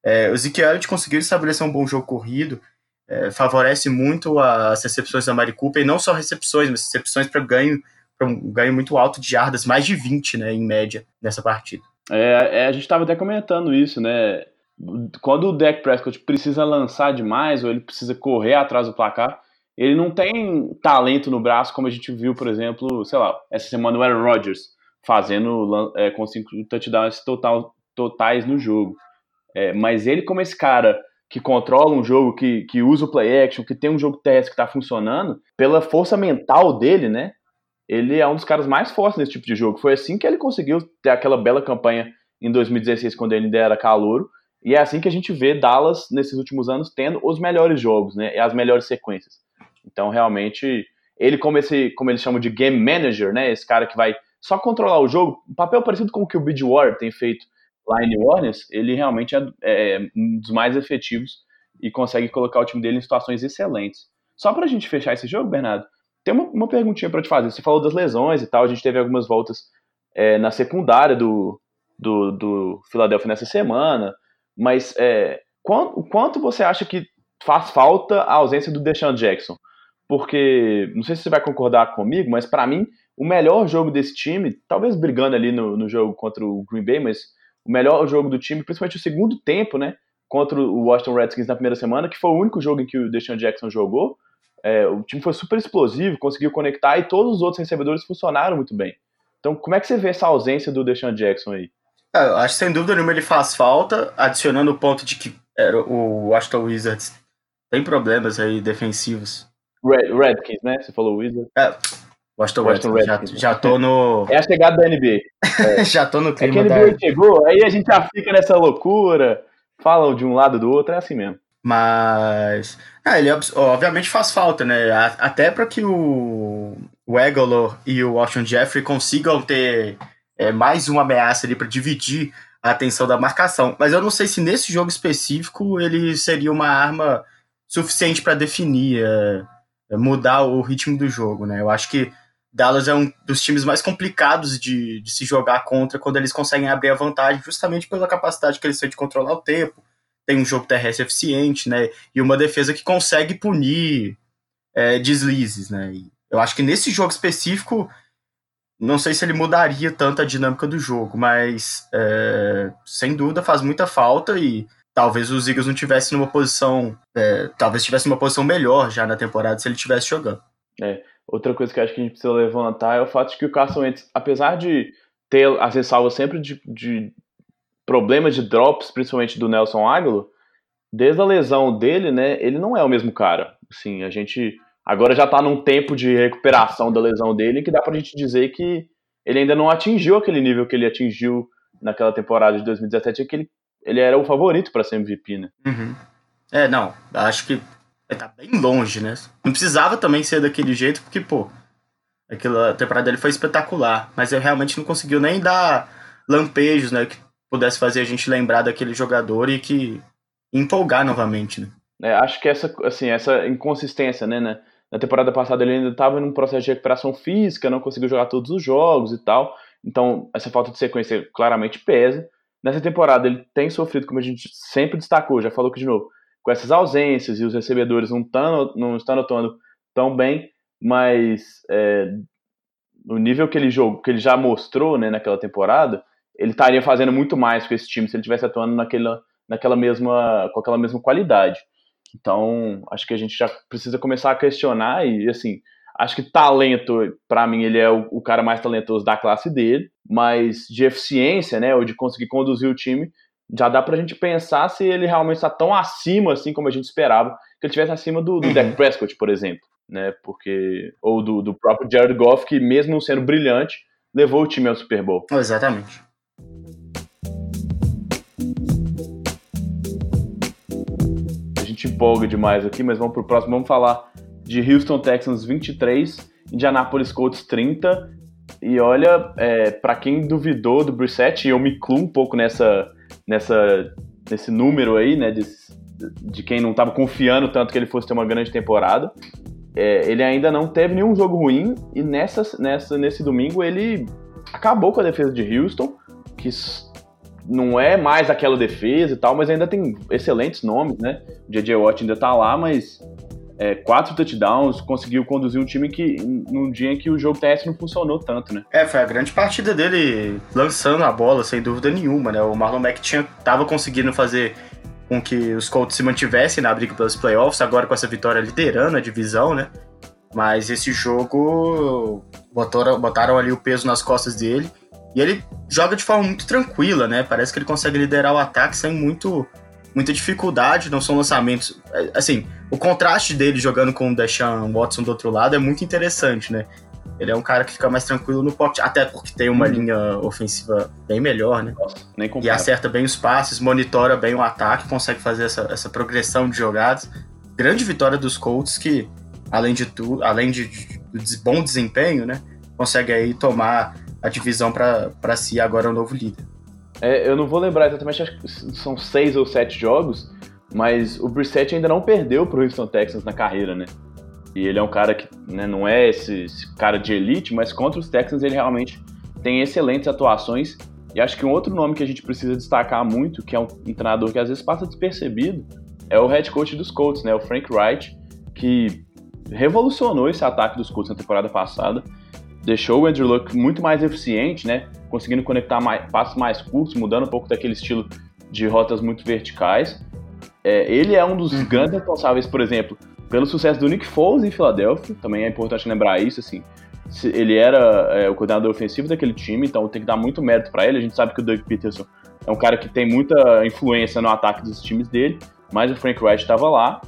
É, o Zeke Elliott conseguiu estabelecer um bom jogo corrido, é, favorece muito as recepções da Amari Cooper, e não só recepções, mas recepções para ganho, para um ganho muito alto de jardas, mais de 20, né, em média, nessa partida. É, é a gente estava até comentando isso, né? Quando o Dak Prescott precisa lançar demais, ou ele precisa correr atrás do placar, ele não tem talento no braço, como a gente viu, por exemplo, sei lá, essa semana o Aaron Rodgers fazendo é, com cinco touchdowns total, totais no jogo. É, mas ele, como esse cara que controla um jogo, que, que usa o play action, que tem um jogo terrestre que está funcionando, pela força mental dele, né? Ele é um dos caras mais fortes nesse tipo de jogo. Foi assim que ele conseguiu ter aquela bela campanha em 2016, quando ele ainda era calouro. E é assim que a gente vê Dallas nesses últimos anos tendo os melhores jogos, né? E as melhores sequências. Então, realmente, ele como esse, como eles chamam de game manager, né? Esse cara que vai só controlar o jogo, um papel parecido com o que o Bridgewater tem feito lá em New Orleans, ele realmente é, é um dos mais efetivos e consegue colocar o time dele em situações excelentes. Só pra gente fechar esse jogo, Bernardo, tem uma, uma perguntinha para te fazer. Você falou das lesões e tal, a gente teve algumas voltas é, na secundária do, do, do Philadelphia nessa semana, mas é, quanto, quanto você acha que faz falta a ausência do Deshaun Jackson? Porque, não sei se você vai concordar comigo, mas para mim, o melhor jogo desse time, talvez brigando ali no, no jogo contra o Green Bay, mas o melhor jogo do time, principalmente o segundo tempo, né? Contra o Washington Redskins na primeira semana, que foi o único jogo em que o Deshaun Jackson jogou. É, o time foi super explosivo, conseguiu conectar e todos os outros recebedores funcionaram muito bem. Então, como é que você vê essa ausência do Deshaun Jackson aí? É, eu acho que sem dúvida nenhuma ele faz falta, adicionando o ponto de que era o Washington Wizards tem problemas aí defensivos. Red, Redskins, né? Você falou Wizards. É, Washington, Washington Redskins. Redskins. Já, já tô no. É a chegada da NBA. É. já tô no clima. É que a NBA da... chegou, aí a gente já fica nessa loucura, falam de um lado do outro, é assim mesmo. Mas. Ah, ele obviamente faz falta, né? Até para que o, o Egolor e o Washington Jeffrey consigam ter é, mais uma ameaça ali para dividir a atenção da marcação. Mas eu não sei se nesse jogo específico ele seria uma arma suficiente para definir, é, mudar o ritmo do jogo, né? Eu acho que Dallas é um dos times mais complicados de, de se jogar contra quando eles conseguem abrir a vantagem, justamente pela capacidade que eles têm de controlar o tempo. Tem um jogo terrestre eficiente, né? E uma defesa que consegue punir é, deslizes, né? E eu acho que nesse jogo específico não sei se ele mudaria tanto a dinâmica do jogo, mas é, sem dúvida faz muita falta e talvez os Eagles não tivessem numa posição, é, talvez tivesse uma posição melhor já na temporada se ele estivesse jogando. É, outra coisa que acho que a gente precisa levantar é o fato de que o Carson Wentz, apesar de ter as ressalvas sempre de, de problemas de drops, principalmente do Nelson Aguilar, desde a lesão dele, né, ele não é o mesmo cara. Assim, a gente Agora já está num tempo de recuperação da lesão dele que dá para a gente dizer que ele ainda não atingiu aquele nível que ele atingiu naquela temporada de 2017, que ele, era o favorito para ser MVP, né? Uhum. É, não, acho que tá bem longe, né? Não precisava também ser daquele jeito, porque, pô, aquela temporada dele foi espetacular, mas ele realmente não conseguiu nem dar lampejos, né, que pudesse fazer a gente lembrar daquele jogador e que empolgar novamente, né? É, acho que essa, assim, essa inconsistência, né, né? Na temporada passada ele ainda estava em um processo de recuperação física, não conseguiu jogar todos os jogos e tal. Então, essa falta de sequência claramente pesa. Nessa temporada ele tem sofrido, como a gente sempre destacou, já falou aqui de novo, com essas ausências e os recebedores não, tão, não estão atuando tão bem, mas é, no nível que ele jogou, que ele já mostrou né, naquela temporada, ele estaria fazendo muito mais com esse time se ele estivesse atuando naquela, naquela mesma, com aquela mesma qualidade. Então, acho que a gente já precisa começar a questionar e, assim, acho que talento, para mim, ele é o, o, cara mais talentoso da classe dele, mas de eficiência, né, ou de conseguir conduzir o time, já dá pra gente pensar se ele realmente está tão acima, assim, como a gente esperava, que ele estivesse acima do, do uhum. Dak Prescott, por exemplo, né, porque, ou do, do próprio Jared Goff, que mesmo sendo brilhante, levou o time ao Super Bowl. Exatamente. gente empolga demais aqui, mas vamos pro próximo. Vamos falar de Houston Texans 23, Indianapolis Colts 30. E olha, é, para quem duvidou do Brissett, eu me incluo um pouco nessa, nessa, nesse número aí, né, de, de quem não estava confiando tanto que ele fosse ter uma grande temporada. É, ele ainda não teve nenhum jogo ruim e nessa, nessa, nesse domingo ele acabou com a defesa de Houston, que não é mais aquela defesa e tal, mas ainda tem excelentes nomes, né? O J.J. Watt ainda tá lá, mas é, quatro touchdowns, conseguiu conduzir um time que num dia em que o jogo TS não funcionou tanto, né? É, foi a grande partida dele lançando a bola, sem dúvida nenhuma, né? O Marlon Mack tinha, tava conseguindo fazer com que os Colts se mantivessem na briga pelos playoffs, agora com essa vitória liderando a divisão, né? Mas esse jogo botaram, botaram ali o peso nas costas dele. E ele joga de forma muito tranquila, né? Parece que ele consegue liderar o ataque sem muito, muita dificuldade, não são lançamentos. É, assim, o contraste dele jogando com o Deshaun Watson do outro lado é muito interessante, né? Ele é um cara que fica mais tranquilo no pocket, até porque tem uma uhum. linha ofensiva bem melhor, né? Nossa, e acerta bem os passes, monitora bem o ataque, consegue fazer essa, essa progressão de jogadas. Grande vitória dos Colts que, além de tudo, além de, de, de bom desempenho, né? Consegue aí tomar a divisão para si agora é o novo líder. É, eu não vou lembrar exatamente, acho que são seis ou sete jogos, mas o Brissett ainda não perdeu pro Houston Texans na carreira, né? E ele é um cara que né, não é esse, esse, cara de elite, mas contra os Texans ele realmente tem excelentes atuações. E acho que um outro nome que a gente precisa destacar muito, que é um, um treinador que às vezes passa despercebido, é o head coach dos Colts, né? O Frank Wright, que revolucionou esse ataque dos Colts na temporada passada, deixou o Andrew Luck muito mais eficiente, né? Conseguindo conectar mais, passos mais curtos, mudando um pouco daquele estilo de rotas muito verticais. É, ele é um dos uhum. grandes responsáveis, por exemplo, pelo sucesso do Nick Foles em Filadélfia. Também é importante lembrar isso, assim. Ele era é, o coordenador ofensivo daquele time, então tem que dar muito mérito para ele. A gente sabe que o Doug Peterson é um cara que tem muita influência no ataque dos times dele, mas o Frank Wright estava lá.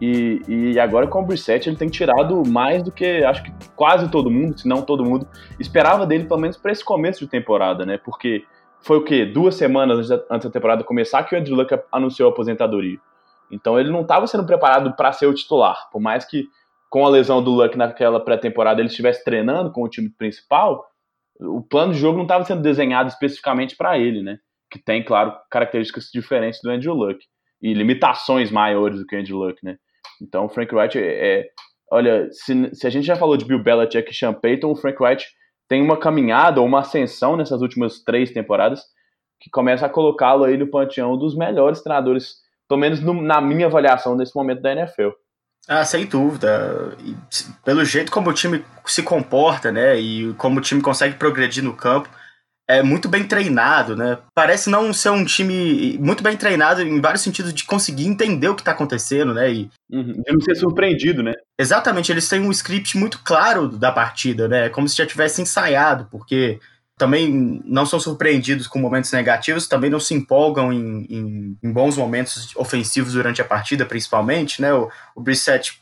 E, e, agora com o Brissett ele tem tirado mais do que acho que quase todo mundo, se não todo mundo, esperava dele, pelo menos para esse começo de temporada, né? Porque foi o quê? Duas semanas antes da temporada começar que o Andrew Luck anunciou a aposentadoria. Então ele não estava sendo preparado para ser o titular. Por mais que com a lesão do Luck naquela pré-temporada ele estivesse treinando com o time principal, o plano de jogo não estava sendo desenhado especificamente para ele, né? Que tem, claro, características diferentes do Andrew Luck e limitações maiores do que o Andrew Luck, né? Então o Frank Wright é, é olha, se, se, a gente já falou de Bill Belichick e Sean Payton, o Frank Wright tem uma caminhada ou uma ascensão nessas últimas três temporadas que começa a colocá-lo aí no panteão dos melhores treinadores, pelo menos no, na minha avaliação nesse momento da NFL. Ah, sem dúvida. E, pelo jeito como o time se comporta, né, e como o time consegue progredir no campo, é muito bem treinado, né? Parece não ser um time muito bem treinado em vários sentidos de conseguir entender o que está acontecendo, né? E uhum. de não ser surpreendido, né? Exatamente, eles têm um script muito claro da partida, né? Como se já tivesse ensaiado, porque também não são surpreendidos com momentos negativos, também não se empolgam em, em, em bons momentos ofensivos durante a partida, principalmente, né? O, o Brissett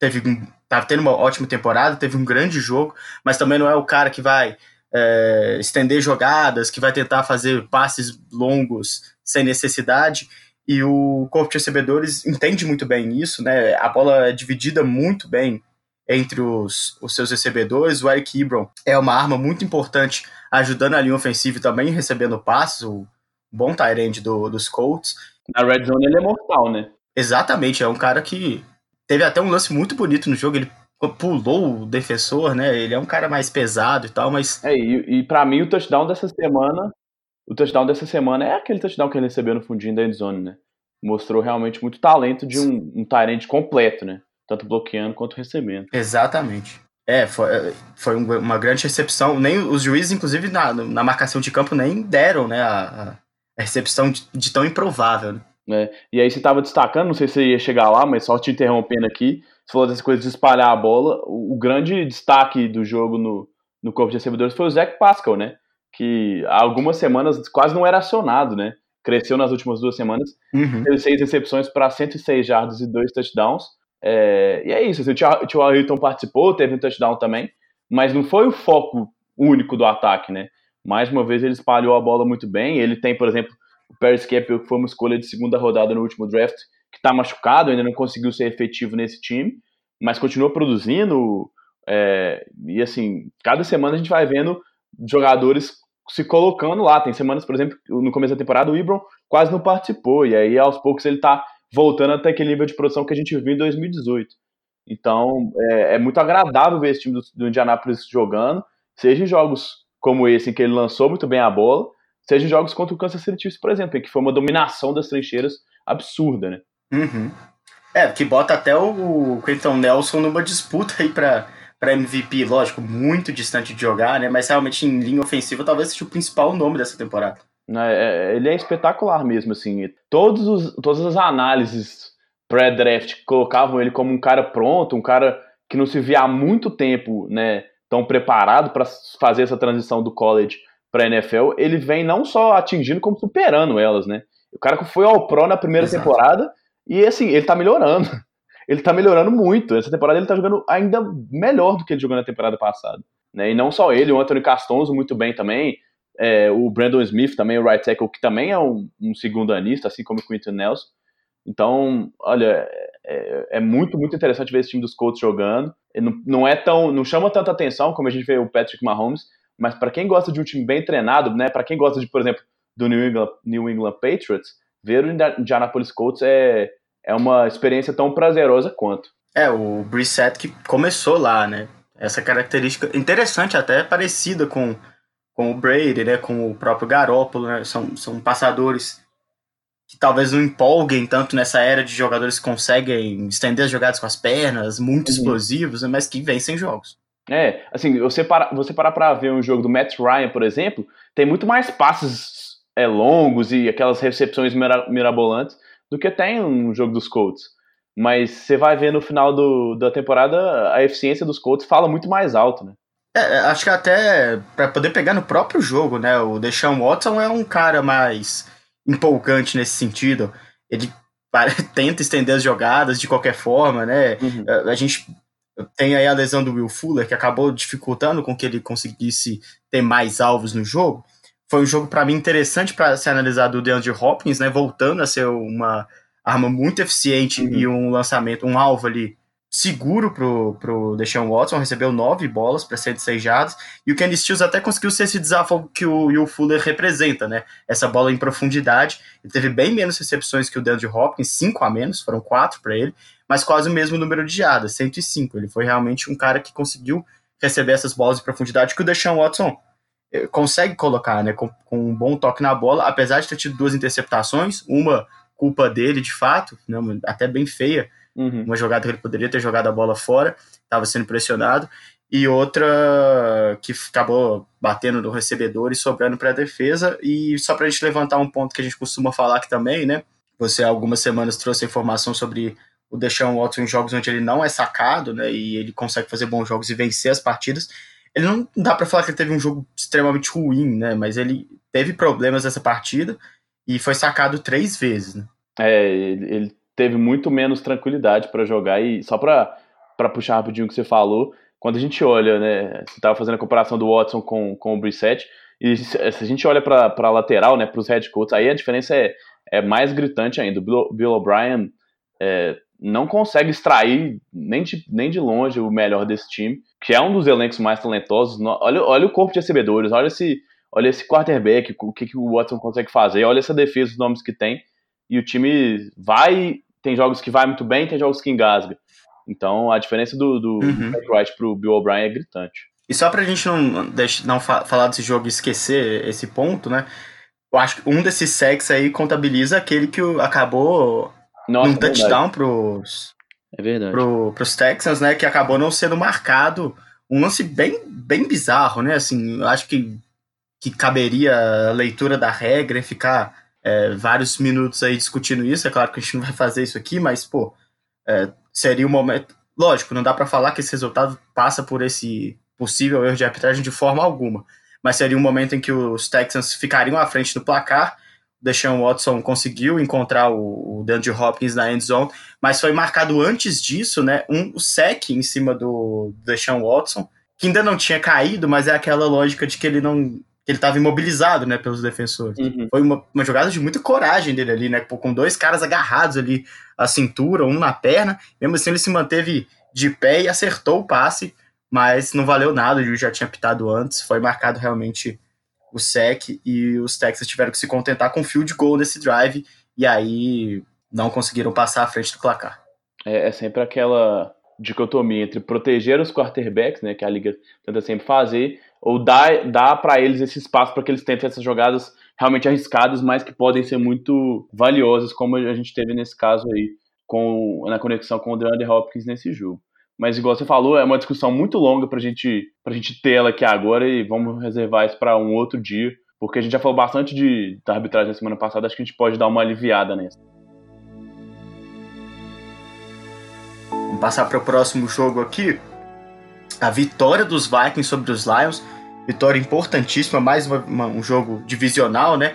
teve tá tendo uma ótima temporada, teve um grande jogo, mas também não é o cara que vai é, estender jogadas, que vai tentar fazer passes longos sem necessidade. E o corpo de recebedores entende muito bem isso, né? A bola é dividida muito bem entre os, os seus recebedores. O Eric Ebron é uma arma muito importante, ajudando a linha ofensiva e também recebendo passes, o bom tight do, dos Colts. Na red zone ele é mortal, né? Exatamente, é um cara que teve até um lance muito bonito no jogo, ele pulou o defensor, né? Ele é um cara mais pesado e tal, mas. É, e, e para mim o touchdown dessa semana. O touchdown dessa semana é aquele touchdown que ele recebeu no fundinho da endzone, né? Mostrou realmente muito talento de um, um Tyrant completo, né? Tanto bloqueando quanto recebendo. Exatamente. É, foi, é, foi uma grande recepção. Nem os juízes, inclusive, na, na marcação de campo, nem deram, né? A, a recepção de, de, tão improvável, né? É, e aí você estava destacando, não sei se você ia chegar lá, mas só te interrompendo aqui, você falou dessas coisas de espalhar a bola. O, o, grande destaque do jogo no, no corpo de recebedores foi o Zach Pascal, né? Que há algumas semanas quase não era acionado, né? Cresceu nas últimas duas semanas. Uhum. Teve seis recepções para 106 jardas e dois touchdowns. É, e é isso. Assim, o Tio Hilton participou, teve um touchdown também, mas não foi o foco único do ataque, né? Mais uma vez ele espalhou a bola muito bem. Ele tem, por exemplo, o Paris Capital, que foi uma escolha de segunda rodada no último draft, está machucado, ainda não conseguiu ser efetivo nesse time, mas continua produzindo. É, e assim, cada semana a gente vai vendo jogadores se colocando lá. Tem semanas, por exemplo, no começo da temporada, o Ibron quase não participou, e aí aos poucos ele está voltando até aquele nível de produção que a gente viu em 2018. Então é, é muito agradável ver esse time do, do Indianapolis jogando, seja em jogos como esse, em que ele lançou muito bem a bola, seja em jogos contra o Kansas City Chiefs, por exemplo, em que foi uma dominação das trincheiras absurda, né? Uhum. É, que bota até o Quentin Nelson numa disputa aí pra, pra MVP, lógico, muito distante de jogar, né? Mas realmente em linha ofensiva talvez seja o principal nome dessa temporada. É, é ele é espetacular mesmo, assim. Todos os, todas as análises pré-draft colocavam ele como um cara pronto, um cara que não se via há muito tempo, né? Tão preparado para fazer essa transição do college para NFL. Ele vem não só atingindo, como superando elas, né? O cara que foi ao Pro na primeira Exato. temporada e assim, ele tá melhorando. Ele tá melhorando muito. Essa temporada ele tá jogando ainda melhor do que ele jogou na temporada passada. Né? E não só ele, o Anthony Castonzo muito bem também. É, o Brandon Smith também, o right tackle, que também é um, um segundo anista, assim como o Quinton Nelson. Então, olha, é, é, muito, muito interessante ver esse time dos Colts jogando. Não, não, é tão, não chama tanta atenção como a gente vê o Patrick Mahomes, mas para quem gosta de um time bem treinado, né, para quem gosta de, por exemplo, do New England, New England Patriots, ver o Indianapolis Colts é, é uma experiência tão prazerosa quanto. É, o Brissett que começou lá, né? Essa característica interessante até, parecida com, com o Brady, né? Com o próprio Garoppolo, né? São, são passadores que talvez não empolguem tanto nessa era de jogadores que conseguem estender as jogadas com as pernas, muito uhum. explosivos, né? mas que vencem jogos. É, assim, você, para, você parar pra ver um jogo do Matt Ryan, por exemplo, tem muito mais passes é, longos e aquelas recepções mirabolantes do que tem um jogo dos Colts. Mas você vai ver no final do, da temporada a eficiência dos Colts fala muito mais alto, né? É, é acho que até para poder pegar no próprio jogo, né? O Deshaun Watson é um cara mais empolgante nesse sentido. Ele tenta estender as jogadas de qualquer forma, né? Uhum. A, a gente tem aí a lesão do Will Fuller, que acabou dificultando com que ele conseguisse ter mais alvos no jogo. Foi um jogo, para mim, interessante para ser analisado do DeAndre Hopkins, né? Voltando a ser uma arma muito eficiente uhum. e um lançamento, um alvo ali seguro pro, pro Deshaun Watson, recebeu nove bolas para 106 jardas, e o Kenny Stills até conseguiu ser esse desafio que o Will Fuller representa, né? Essa bola em profundidade, ele teve bem menos recepções que o DeAndre Hopkins, cinco a menos, foram quatro para ele, mas quase o mesmo número de jardas, 105. Ele foi realmente um cara que conseguiu receber essas bolas em profundidade que o Deshaun Watson consegue colocar, né, com, com, um bom toque na bola, apesar de ter tido duas interceptações, uma culpa dele de fato, né, até bem feia, uhum. uma jogada que ele poderia ter jogado a bola fora, estava sendo pressionado, e outra que acabou batendo no recebedor e sobrando para a defesa. E só para a gente levantar um ponto que a gente costuma falar aqui também, né? Você há algumas semanas trouxe a informação sobre o Deshaun Watson em jogos onde ele não é sacado, né? E ele consegue fazer bons jogos e vencer as partidas. Ele não dá para falar que ele teve um jogo extremamente ruim, né? Mas ele teve problemas nessa partida e foi sacado três vezes, né? É, ele, ele teve muito menos tranquilidade para jogar e só para puxar rapidinho o que você falou, quando a gente olha, né, você estava fazendo a comparação do Watson com, com o Brissett, e se a gente olha para a lateral, né, para os aí a diferença é, é mais gritante ainda. O Bill, Bill O'Brien é, não consegue extrair nem de, nem de longe o melhor desse time, que é um dos elencos mais talentosos. Olha, olha o corpo de recebedores, olha esse, olha esse quarterback, o que, que o Watson consegue fazer, olha essa defesa, os nomes que tem, e o time vai, tem jogos que vai muito bem, tem jogos que engasga. Então a diferença do, do, uhum. do Wright pro Bill O'Brien é gritante. E só pra gente não, não fa falar desse jogo e esquecer esse ponto, né? Eu acho que um desses sacks aí contabiliza aquele que acabou nossa, um é touchdown pros, é verdade. Pro, pros Texans, né? Que acabou não sendo marcado. Um lance bem, bem bizarro, né? Assim, eu acho que, que caberia a leitura da regra e ficar é, vários minutos aí discutindo isso. É claro que a gente não vai fazer isso aqui, mas, pô, é, seria um momento. Lógico, não dá para falar que esse resultado passa por esse possível erro de arbitragem de forma alguma. Mas seria um momento em que os Texans ficariam à frente do placar Deshaun Watson conseguiu encontrar o, o DeAndre Hopkins na end zone, mas foi marcado antes disso, né, um sec em cima do Deshaun Watson, que ainda não tinha caído, mas é aquela lógica de que ele não que ele estava imobilizado, né, pelos defensores. Uhum. Foi uma, uma, jogada de muita coragem dele ali, né, com dois caras agarrados ali à cintura, um na perna, mesmo assim ele se manteve de pé e acertou o passe, mas não valeu nada, o já tinha pitado antes, foi marcado realmente o SEC e os Texas tiveram que se contentar com field goal nesse drive e aí não conseguiram passar à frente do placar. É, é sempre aquela dicotomia entre proteger os quarterbacks, né, que a liga tenta sempre fazer, ou dar, dar para eles esse espaço para que eles tentem essas jogadas realmente arriscadas, mas que podem ser muito valiosas, como a gente teve nesse caso aí, com, na conexão com o DeAndre Hopkins nesse jogo. Mas, igual você falou, é uma discussão muito longa pra gente, pra gente ter ela aqui agora e vamos reservar isso para um outro dia, porque a gente já falou bastante de, da arbitragem na semana passada, acho que a gente pode dar uma aliviada nessa. Vamos passar para o próximo jogo aqui. A vitória dos Vikings sobre os Lions. Vitória importantíssima, mais uma, uma, um jogo divisional, né?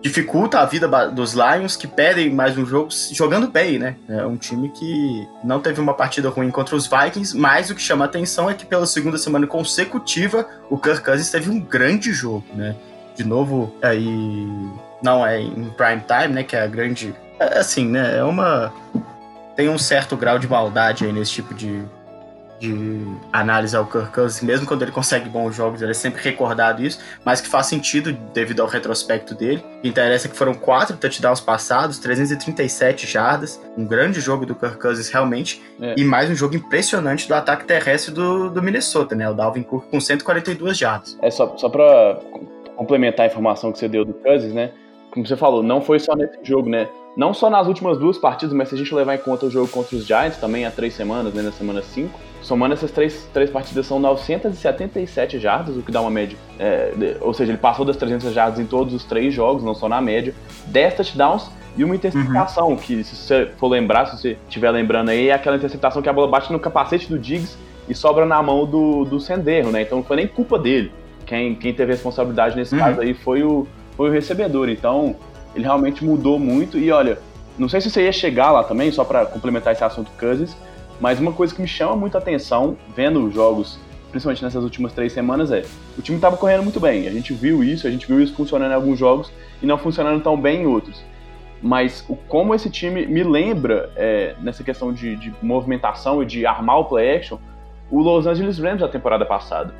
Dificulta a vida dos Lions, que pedem mais um jogo jogando bem, né? É um time que não teve uma partida ruim contra os Vikings, mas o que chama atenção é que pela segunda semana consecutiva o Kirk Cousins teve um grande jogo, né? De novo, aí não é em prime time, né? Que é a grande. É assim, né? É uma. Tem um certo grau de maldade aí nesse tipo de, de análise ao Kirk Cousins, mesmo quando ele consegue bons jogos, ele é sempre recordado isso, mas que faz sentido devido ao retrospecto dele. O que interessa é que foram quatro touchdowns passados, 337 jardas, um grande jogo do Kirk Cousins realmente, é. e mais um jogo impressionante do ataque terrestre do, do Minnesota, né? O Dalvin Cook com 142 jardas. É só, só para complementar a informação que você deu do Cousins, né? Como você falou, não foi só nesse jogo, né? Não só nas últimas duas partidas, mas se a gente levar em conta o jogo contra os Giants também há três semanas, né, na semana 5, somando essas três, três partidas são 977 jardas, o que dá uma média. É, ou seja, ele passou das 300 jardas em todos os três jogos, não só na média. 10 touchdowns e uma interceptação, uhum. que se você for lembrar, se você estiver lembrando aí, é aquela interceptação que a bola bate no capacete do Diggs e sobra na mão do, do Senderro, né? Então não foi nem culpa dele. Quem, quem teve responsabilidade nesse uhum. caso aí foi o, foi o recebedor. Então, ele realmente mudou muito. E olha, não sei se você ia chegar lá também, só para complementar esse assunto Cousins, mas uma coisa que me chama muito a atenção, vendo os jogos, principalmente nessas últimas três semanas, é o time estava correndo muito bem. A gente viu isso, a gente viu isso funcionando em alguns jogos e não funcionando tão bem em outros. Mas o, como esse time me lembra é, nessa questão de, de, movimentação e de armar o play action, o Los Angeles Rams da temporada passada.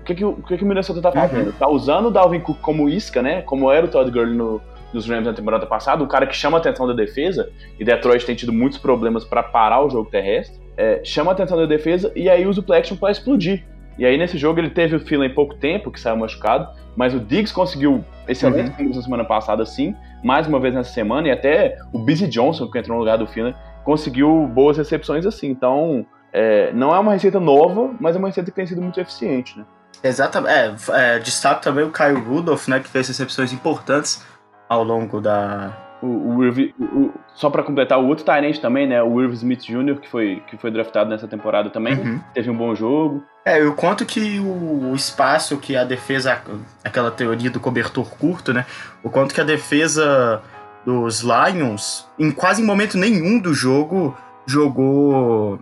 O que, que, o, que, que o Minnesota tá fazendo? Uhum. Tá usando o Dalvin Cook como isca, né? Como era o Todd Gurley no, dos Rams na temporada passada, um cara que chama a atenção da defesa, e Detroit tem tido muitos problemas para parar o jogo terrestre, é, chama a atenção da defesa e aí usa o play action para explodir. E aí nesse jogo ele teve o Phil em pouco tempo, que saiu machucado, mas o Diggs conseguiu excelente uhum. na semana passada sim, mais uma vez nessa semana, e até o Busy Johnson, que entrou no lugar do Phil, conseguiu boas recepções assim. Então, é, não é uma receita nova, mas é uma receita que tem sido muito eficiente, né? Exatamente. É, é, destaque também o Kyle Rudolph, né, que fez recepções importantes ao longo da. O, o, o só para completar, o outro Tyrant também, né? O Irv Smith Jr., que foi, que foi draftado nessa temporada também, uhum. teve um bom jogo. É, e o quanto que o, espaço que a defesa, aquela teoria do cobertor curto, né? O quanto que a defesa dos Lions, em quase momento nenhum do jogo, jogou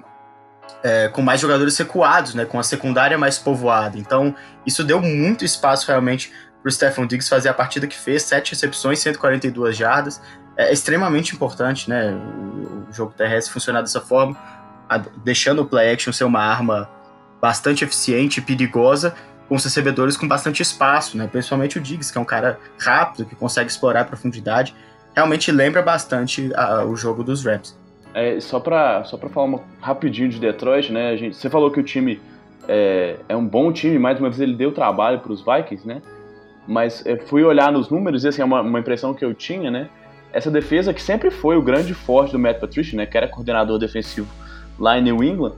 é, com mais jogadores recuados, né? Com a secundária mais povoada. Então, isso deu muito espaço realmente para o Stephon Diggs fazer a partida que fez, sete recepções, 142 jardas. É extremamente importante, né? O jogo terrestre funcionar dessa forma, deixando o play action ser uma arma bastante eficiente e perigosa, com os recebedores com bastante espaço, né? Principalmente o Diggs, que é um cara rápido, que consegue explorar a profundidade. Realmente lembra bastante a, o jogo dos Rams. É, só para só falar uma, rapidinho de Detroit, né? A gente, você falou que o time é, é um bom time, mais uma vez ele deu trabalho para os Vikings, né? Mas fui olhar nos números e assim, é uma, uma, impressão que eu tinha, né? Essa defesa que sempre foi o grande forte do Matt Patricia, né? Que era coordenador defensivo lá em New England,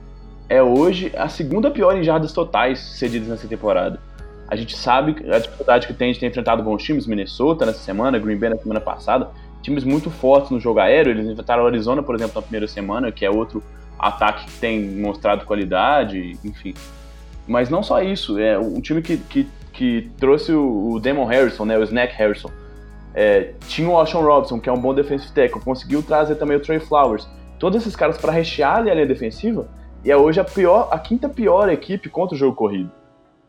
é hoje a segunda pior em jardas totais cedidas nessa temporada. A gente sabe a dificuldade que tem de ter enfrentado bons times, Minnesota nessa semana, Green Bay na semana passada, times muito fortes no jogo aéreo. Eles enfrentaram o Arizona, por exemplo, na primeira semana, que é outro ataque que tem mostrado qualidade, enfim. Mas não só isso, é um time que, que que trouxe o, o Damon Harrison, né, o Snack Harrison. É, tinha o Washington Robinson, que é um bom defensive tackle, conseguiu trazer também o Trey Flowers. Todos esses caras para rechear a linha defensiva, e é hoje a pior, a quinta pior equipe contra o jogo corrido.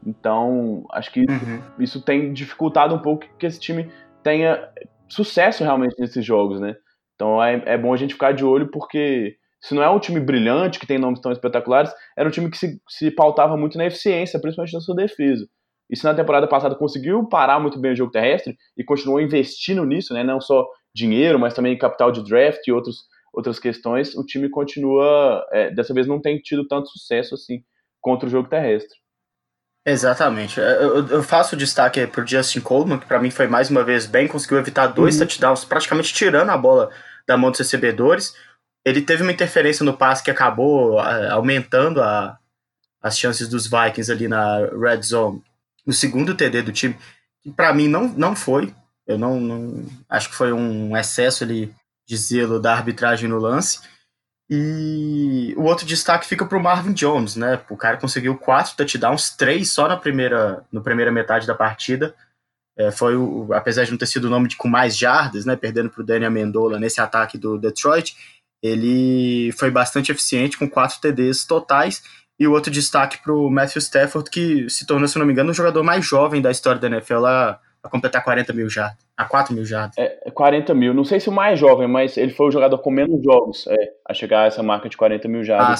Então, acho que uhum. isso tem dificultado um pouco que esse time tenha sucesso realmente nesses jogos, né? Então é, é bom a gente ficar de olho porque se não é um time brilhante, que tem nomes tão espetaculares, era um time que se, se pautava muito na eficiência, principalmente na sua defesa. E se na temporada passada conseguiu parar muito bem o jogo terrestre e continuou investindo nisso, né, não só dinheiro, mas também capital de draft e outros, outras questões, o time continua, é, dessa vez não tem tido tanto sucesso assim contra o jogo terrestre. Exatamente. É, eu, eu faço destaque para o Justin Coleman, que para mim foi mais uma vez bem, conseguiu evitar dois uhum. touchdowns, praticamente tirando a bola da mão dos recebedores. Ele teve uma interferência no passe que acabou aumentando a, as chances dos Vikings ali na red zone no segundo TD do time, que para mim não, não foi. Eu não, não, acho que foi um excesso ali de zelo da arbitragem no lance. E o outro destaque fica para o Marvin Jones, né? O cara conseguiu quatro touchdowns, três só na primeira, na primeira metade da partida. É, foi o, apesar de não ter sido o nome de, com mais jardas, né? Perdendo para o Daniel Amendola nesse ataque do Detroit, ele foi bastante eficiente com quatro TDs totais e o outro destaque para o Matthew Stafford, que se tornou, se não me engano, o jogador mais jovem da história da NFL a, a completar 40 mil já. A 4 mil já. É, 40 mil. Não sei se o mais jovem, mas ele foi o jogador com menos jogos é, a chegar a essa marca de 40 mil já ah,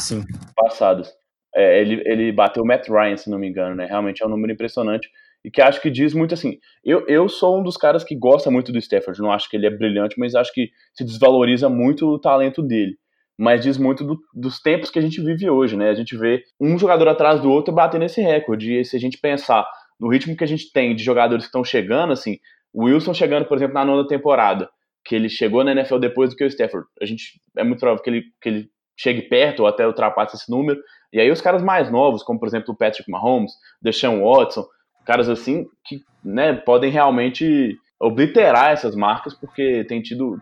passados. É, ele, ele bateu o Matt Ryan, se não me engano, né? Realmente é um número impressionante e que acho que diz muito assim. Eu, eu sou um dos caras que gosta muito do Stafford, não acho que ele é brilhante, mas acho que se desvaloriza muito o talento dele. Mas diz muito do, dos tempos que a gente vive hoje, né? A gente vê um jogador atrás do outro batendo esse recorde. E se a gente pensar no ritmo que a gente tem de jogadores que estão chegando, assim, o Wilson chegando, por exemplo, na nona temporada, que ele chegou na NFL depois do que o Stafford. A gente é muito provável que ele, que ele chegue perto ou até ultrapasse esse número. E aí os caras mais novos, como por exemplo o Patrick Mahomes, Deshaun Watson, caras assim que né, podem realmente obliterar essas marcas porque tem tido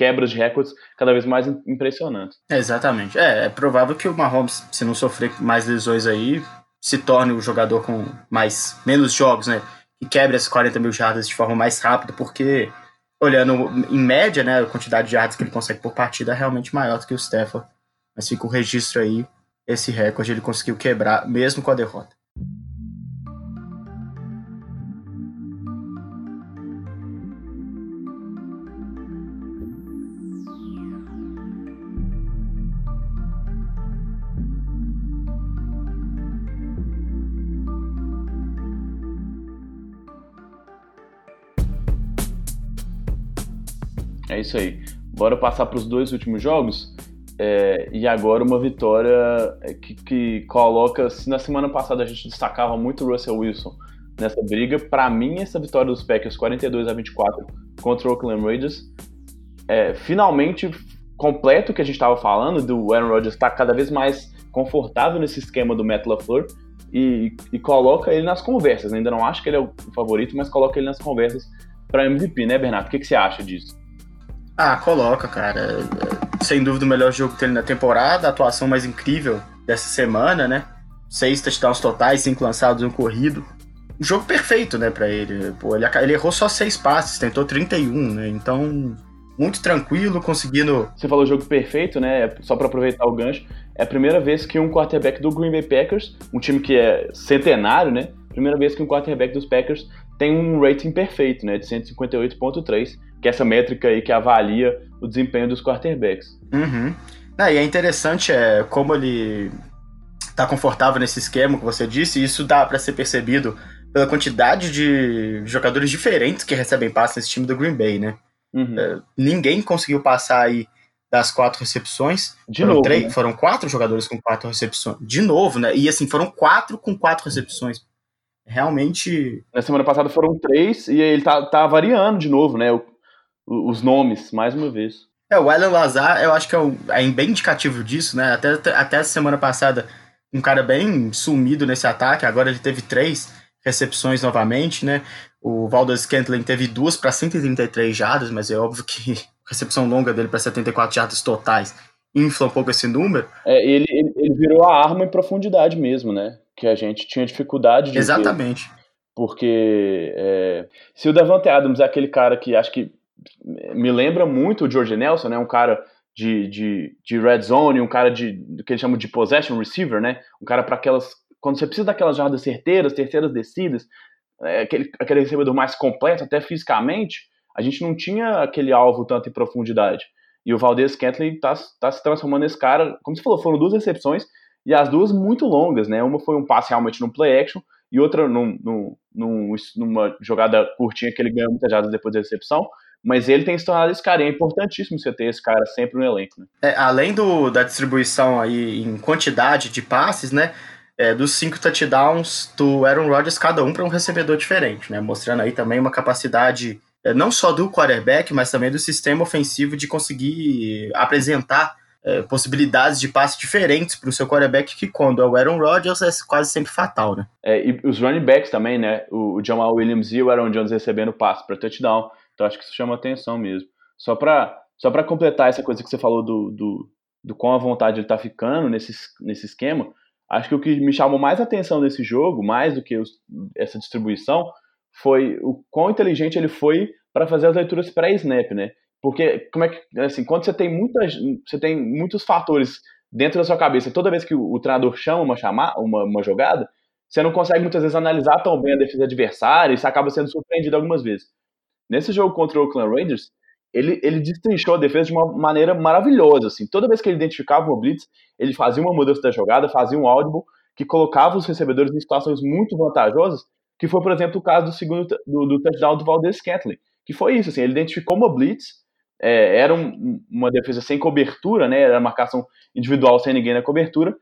quebras de recordes cada vez mais impressionantes. É, exatamente. É, é provável que o Mahomes, se não sofrer mais lesões aí, se torne o jogador com mais menos jogos, né? Que quebre as 40 mil jardas de forma mais rápida, porque olhando em média, né, a quantidade de yards que ele consegue por partida é realmente maior do que o Stefan. Mas fica o registro aí, esse recorde ele conseguiu quebrar mesmo com a derrota. É isso aí. Bora passar para os dois últimos jogos. É, e agora uma vitória é, que, que, coloca. Se na semana passada a gente destacava muito o Russell Wilson nessa briga, para mim essa vitória dos Packers 42 a 24 contra o Oakland Raiders é, finalmente completo o que a gente estava falando do Aaron Rodgers estar tá cada vez mais confortável nesse esquema do Matt LaFleur e, e, coloca ele nas conversas. Ainda não acho que ele é o favorito, mas coloca ele nas conversas para MVP, né, Bernardo? O que, que você acha disso? Ah, coloca, cara. Sem dúvida o melhor jogo dele na temporada, a atuação mais incrível dessa semana, né? Seis touchdowns totais, cinco lançados, um corrido. Um jogo perfeito, né, pra ele. Pô, ele, ele errou só seis passes, tentou 31, né? Então, muito tranquilo, conseguindo. Você falou jogo perfeito, né? Só para aproveitar o gancho. É a primeira vez que um quarterback do Green Bay Packers, um time que é centenário, né? Primeira vez que um quarterback dos Packers tem um rating perfeito, né? De 158,3 que é essa métrica aí que avalia o desempenho dos quarterbacks. Uhum. Ah, e é interessante é, como ele está confortável nesse esquema que você disse, e isso dá para ser percebido pela quantidade de jogadores diferentes que recebem passes nesse time do Green Bay, né? Uhum. É, ninguém conseguiu passar aí das quatro recepções. De foram novo. Três, né? Foram quatro jogadores com quatro recepções. De novo, né? E assim, foram quatro com quatro recepções. Realmente. Na semana passada foram três, e ele tá, tá variando de novo, né? O, os nomes, mais uma vez. É, o Alan Lazar, eu acho que é, um, é bem indicativo disso, né? Até, até a semana passada, um cara bem sumido nesse ataque, agora ele teve três recepções novamente, né? O Valdez Scantling teve duas para 133 jardas, mas é óbvio que a recepção longa dele para 74 jardas totais infla um pouco esse número. É, ele, ele, ele, virou a arma em profundidade mesmo, né? Que a gente tinha dificuldade de. Exatamente. Porque é, se o Davante Adams é aquele cara que acho que me lembra muito o George Nelson, né? Um cara de, de, de red zone, um cara de do que eles chamam de possession receiver, né? Um cara para aquelas quando você precisa daquelas jardas certeiras, terceiras descidas, é, aquele, aquele recebedor mais completo, até fisicamente, a gente não tinha aquele alvo tanto em profundidade. E o Valdez Kentley está tá se transformando nesse cara, como você falou, foram duas recepções e as duas muito longas, né? Uma foi um passe realmente no play action e outra num, num, num, numa jogada curtinha que ele ganhou muitas jardas depois da recepção mas ele tem se tornado esse cara, e é importantíssimo você ter esse cara sempre no elenco. Né? É, além do, da distribuição aí em quantidade de passes, né? É, dos cinco touchdowns do Aaron Rodgers, cada um para um recebedor diferente, né? Mostrando aí também uma capacidade é, não só do quarterback, mas também do sistema ofensivo de conseguir apresentar é, possibilidades de passe diferentes para o seu quarterback, que quando é o Aaron Rodgers é quase sempre fatal, né? É, e os running backs também, né? O, o Jamal Williams e o Aaron Jones recebendo passe para touchdown. Então acho que isso chama atenção mesmo. Só para só para completar essa coisa que você falou do, do, do quão à vontade ele tá ficando nesse, nesse esquema, acho que o que me chamou mais atenção nesse jogo, mais do que os, essa distribuição, foi o quão inteligente ele foi para fazer as leituras pré-snap, né? Porque como é que assim, quando você tem muitas, você tem muitos fatores dentro da sua cabeça, toda vez que o, o treinador chama uma chamar, uma, uma jogada, você não consegue muitas vezes analisar tão bem a defesa adversária e você acaba sendo surpreendido algumas vezes. Nesse jogo contra o Oakland Raiders, ele, ele destrinchou a defesa de uma maneira maravilhosa, assim. Toda vez que ele identificava uma blitz, ele fazia uma mudança da jogada, fazia um audible, que colocava os recebedores em situações muito vantajosas, que foi, por exemplo, o caso do segundo do, do touchdown do Valdez Scantling, que foi isso, assim, ele identificou uma blitz, é, era um, uma defesa sem cobertura, né, era marcação individual sem ninguém na cobertura,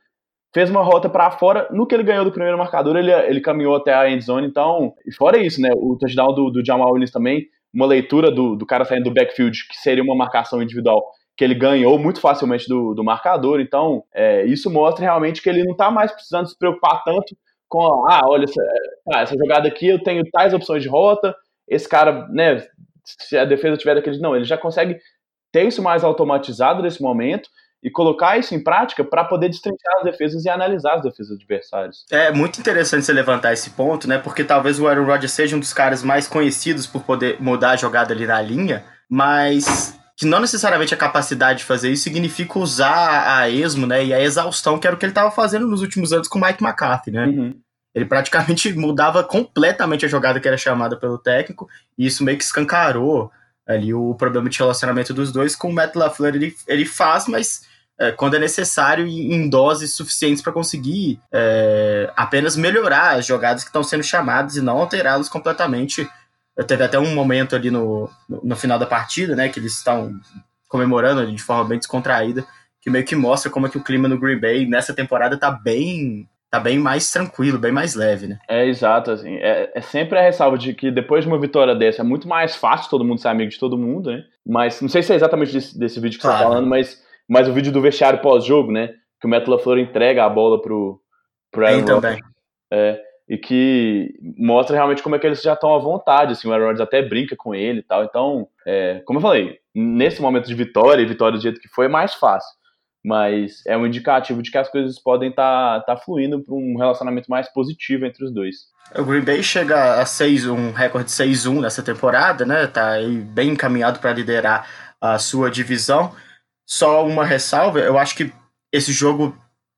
fez uma rota para fora, no que ele ganhou do primeiro marcador, ele, ele caminhou até a end zone, então, e fora isso, né, o touchdown do, do Jamal Williams também, uma leitura do, do cara saindo do backfield, que seria uma marcação individual, que ele ganhou muito facilmente do, do marcador, então, é, isso mostra realmente que ele não está mais precisando se preocupar tanto com, ah, olha, essa, tá, essa jogada aqui eu tenho tais opções de rota, esse cara, né, se a defesa tiver daquele. Não, ele já consegue ter isso mais automatizado nesse momento e colocar isso em prática para poder destrinchar as defesas e analisar as defesas adversárias. É muito interessante você levantar esse ponto, né? Porque talvez o Aaron Rodgers seja um dos caras mais conhecidos por poder mudar a jogada ali na linha, mas que não necessariamente a capacidade de fazer isso significa usar a esmo, né? E a exaustão, que era o que ele estava fazendo nos últimos anos com o Mike McCarthy, né? Uhum. Ele praticamente mudava completamente a jogada que era chamada pelo técnico, e isso meio que escancarou ali o problema de relacionamento dos dois. Com o Matt LaFleur ele, ele faz, mas é, quando é necessário em doses suficientes para conseguir é, apenas melhorar as jogadas que estão sendo chamadas e não alterá-las completamente. Eu teve até um momento ali no, no, no final da partida, né, que eles estão comemorando de forma bem descontraída, que meio que mostra como é que o clima no Green Bay nessa temporada tá bem tá bem mais tranquilo, bem mais leve, né? É, exato, assim, é, é, sempre a ressalva de que depois de uma vitória dessa é muito mais fácil todo mundo ser amigo de todo mundo, né? Mas, não sei se é exatamente desse, desse vídeo que claro. você tá falando, mas, mas o vídeo do vestiário pós-jogo, né? Que o Matt LaFleur entrega a bola pro, pro Aaron também. É, e que mostra realmente como é que eles já estão à vontade, assim, o Aaron Rodgers até brinca com ele e tal, então, é, como eu falei, nesse momento de vitória, e vitória do jeito que foi, é mais fácil mas é um indicativo de que as coisas podem estar tá, tá fluindo para um relacionamento mais positivo entre os dois. O Green Bay chega a 6, um recorde 6-1 nessa temporada, né? Tá aí bem encaminhado para liderar a sua divisão. Só uma ressalva, eu acho que esse jogo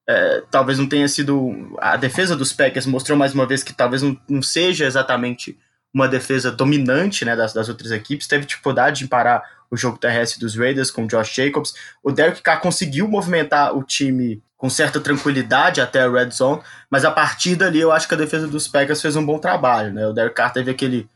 é, talvez não tenha sido. A defesa dos Packers mostrou mais uma vez que talvez não, não seja exatamente uma defesa dominante né, das, das outras equipes, teve dificuldade em parar o jogo terrestre dos Raiders com Josh Jacobs. O Derek Carr conseguiu movimentar o time com certa tranquilidade até a red zone, mas a partir dali eu acho que a defesa dos Packers fez um bom trabalho. Né? O Derek Carr teve aquele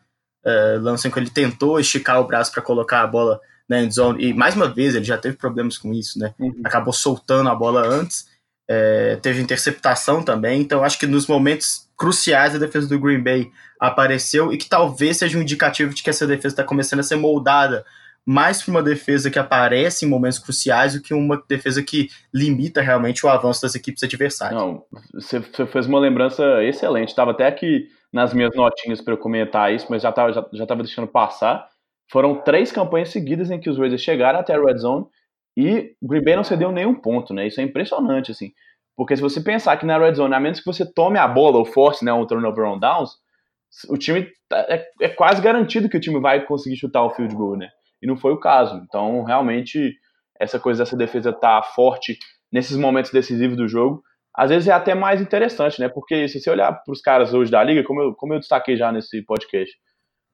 uh, lance em que ele tentou esticar o braço para colocar a bola na zone, e mais uma vez ele já teve problemas com isso, né? Uhum. Acabou soltando a bola antes, é, teve interceptação também, então acho que nos momentos cruciais a defesa do Green Bay apareceu e que talvez seja um indicativo de que essa defesa está começando a ser moldada mais para uma defesa que aparece em momentos cruciais do que uma defesa que limita realmente o avanço das equipes adversárias. Não, você fez uma lembrança excelente. Estava até aqui nas minhas notinhas para eu comentar isso, mas já estava já, já tava deixando passar. Foram três campanhas seguidas em que os Raiders chegaram até a red zone e o Green Bay não cedeu nenhum ponto, né? Isso é impressionante, assim. Porque se você pensar que na red zone, a menos que você tome a bola ou force né, um turnover on downs, o time tá, é, é quase garantido que o time vai conseguir chutar o field goal, né? e não foi o caso. Então, realmente, essa coisa dessa defesa tá forte nesses momentos decisivos do jogo, às vezes é até mais interessante, né? Porque se você olhar para os caras hoje da liga, como eu, como eu destaquei já nesse podcast,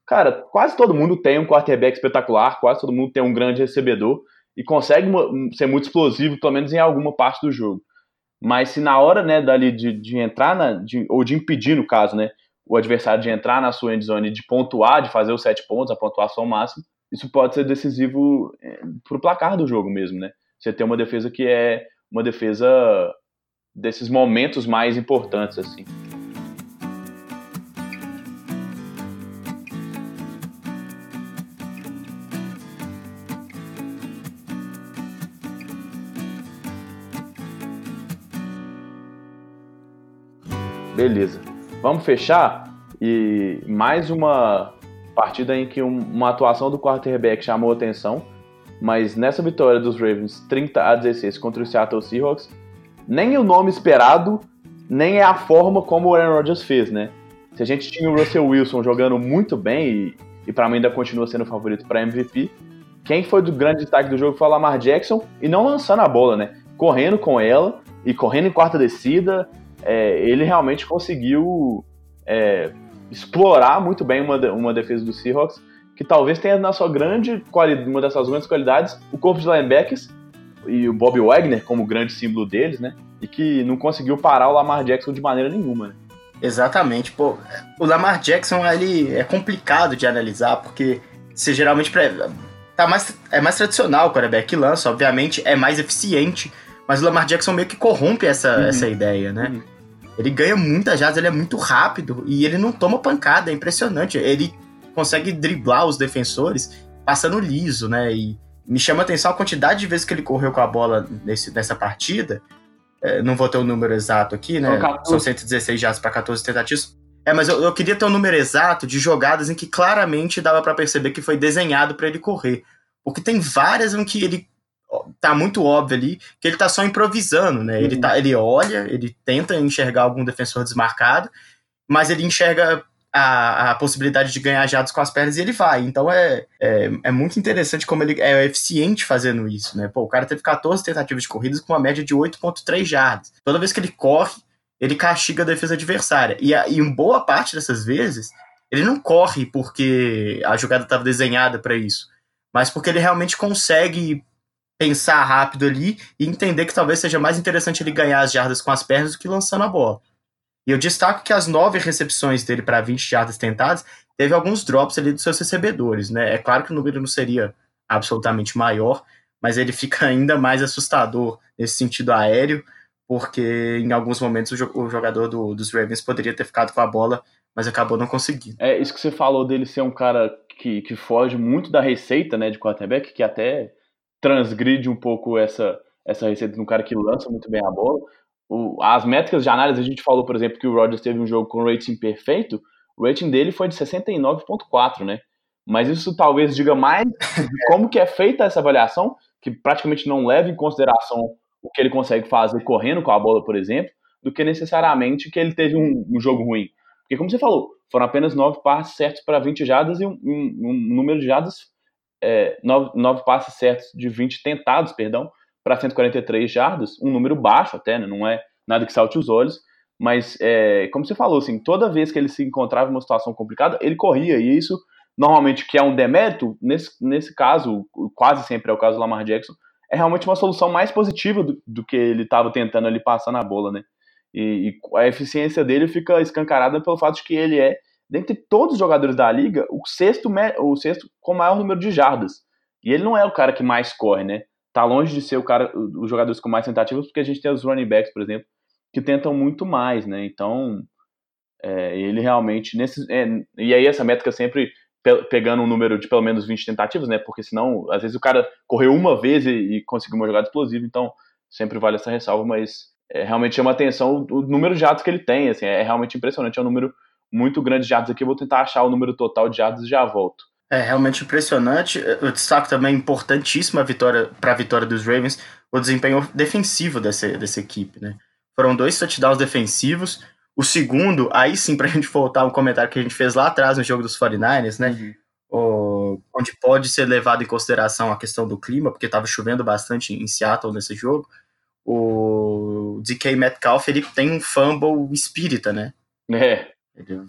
cara, quase todo mundo tem um quarterback espetacular, quase todo mundo tem um grande recebedor e consegue ser muito explosivo, pelo menos em alguma parte do jogo. Mas se na hora, né, dali de, de entrar na, de, ou de impedir, no caso, né, o adversário de entrar na sua endzone, de pontuar, de fazer os sete pontos, a pontuação máxima, isso pode ser decisivo é, para o placar do jogo mesmo, né? Você ter uma defesa que é uma defesa desses momentos mais importantes, assim. Beleza. Vamos fechar e mais uma partida em que um, uma atuação do quarterback chamou atenção, mas nessa vitória dos Ravens 30 a 16 contra o Seattle Seahawks, nem o nome esperado, nem é a forma como o Aaron Rodgers fez, né? Se a gente tinha o Russell Wilson jogando muito bem e, e para mim ainda continua sendo o favorito para MVP, quem foi do grande destaque do jogo foi o Lamar Jackson e não lançando a bola, né? Correndo com ela e correndo em quarta descida, é, ele realmente conseguiu é, explorar muito bem uma, uma defesa do Seahawks, que talvez tenha na sua grande qualidade, uma das suas grandes qualidades, o corpo de linebackers e o Bob Wagner como grande símbolo deles, né? E que não conseguiu parar o Lamar Jackson de maneira nenhuma, né? Exatamente, pô. O Lamar Jackson, ele é complicado de analisar, porque você geralmente tá mais, é mais tradicional o quarterback que lança, obviamente é mais eficiente, mas o Lamar Jackson meio que corrompe essa, uhum. essa ideia, né? Uhum. Ele ganha muitas jardas, ele é muito rápido e ele não toma pancada, é impressionante. Ele consegue driblar os defensores passando liso, né? E me chama a atenção a quantidade de vezes que ele correu com a bola nesse, nessa partida. É, não vou ter o número exato aqui, né? São 116 jardas para 14 tentativas. É, mas eu, eu, queria ter o um número exato de jogadas em que claramente dava para perceber que foi desenhado para ele correr. Porque tem várias em que ele tá muito óbvio ali que ele tá só improvisando, né? Uhum. Ele, tá, ele olha, ele tenta enxergar algum defensor desmarcado, mas ele enxerga a, a possibilidade de ganhar jados com as pernas e ele vai. Então é, é, é, muito interessante como ele é eficiente fazendo isso, né? Pô, o cara teve 14 tentativas de corridas com uma média de 8.3 jardas. Toda vez que ele corre, ele castiga a defesa adversária. E, a, e em boa parte dessas vezes, ele não corre porque a jogada estava desenhada para isso, mas porque ele realmente consegue pensar rápido ali e entender que talvez seja mais interessante ele ganhar as jardas com as pernas do que lançando a bola. E eu destaco que as nove recepções dele para 20 jardas tentadas teve alguns drops ali dos seus recebedores, né? É claro que o número não seria absolutamente maior, mas ele fica ainda mais assustador nesse sentido aéreo, porque em alguns momentos o jogador do, dos Ravens poderia ter ficado com a bola, mas acabou não conseguindo. É isso que você falou dele ser um cara que, que foge muito da receita né, de quarterback, que até transgride um pouco essa, essa receita de um cara que lança muito bem a bola o, as métricas de análise, a gente falou, por exemplo, que o Rodgers teve um jogo com rating perfeito, o rating dele foi de 69.4, né? Mas isso talvez diga mais de como que é feita essa avaliação, que praticamente não leva em consideração o que ele consegue fazer correndo com a bola, por exemplo, do que necessariamente que ele teve um, um jogo ruim. Porque, como você falou, foram apenas nove passes certos para 20 jadas e um, um, um número de jadas, é, nove, nove passes certos de 20 tentados, perdão, para 143 jardas, um número baixo até, né? não é nada que salte os olhos, mas é, como você falou, assim, toda vez que ele se encontrava em uma situação complicada, ele corria, e isso normalmente que é um demérito, nesse, nesse caso, quase sempre é o caso do Lamar Jackson, é realmente uma solução mais positiva do, do que ele estava tentando ali passar na bola, né? E, e, a eficiência dele fica escancarada pelo fato de que ele é, dentre todos os jogadores da liga, o sexto, o sexto com maior número de jardas. E ele não é o cara que mais corre, né? tá longe de ser o cara, os jogadores com mais tentativas, porque a gente tem os running backs, por exemplo, que tentam muito mais, né? Então, é, ele realmente nesse é, e aí essa métrica sempre pe pegando um número de pelo menos 20 tentativas, né? Porque senão, às vezes o cara correu uma vez e, e conseguiu uma jogada explosiva, então sempre vale essa ressalva, mas é, realmente chama atenção o, o número de jatos que ele tem, assim, é realmente impressionante, é um número muito grande de jatos aqui, eu vou tentar achar o número total de jatos e já volto. É realmente impressionante. Eu destaco também importantíssima vitória para a vitória dos Ravens, o desempenho defensivo dessa, dessa equipe, né? Foram dois touchdowns defensivos. O segundo, aí sim, para a gente voltar um comentário que a gente fez lá atrás no jogo dos 49ers, né? Uhum. O, onde pode ser levado em consideração a questão do clima, porque estava chovendo bastante em Seattle nesse jogo. O DK Metcalf ele tem um fumble espírita, né? É. Ele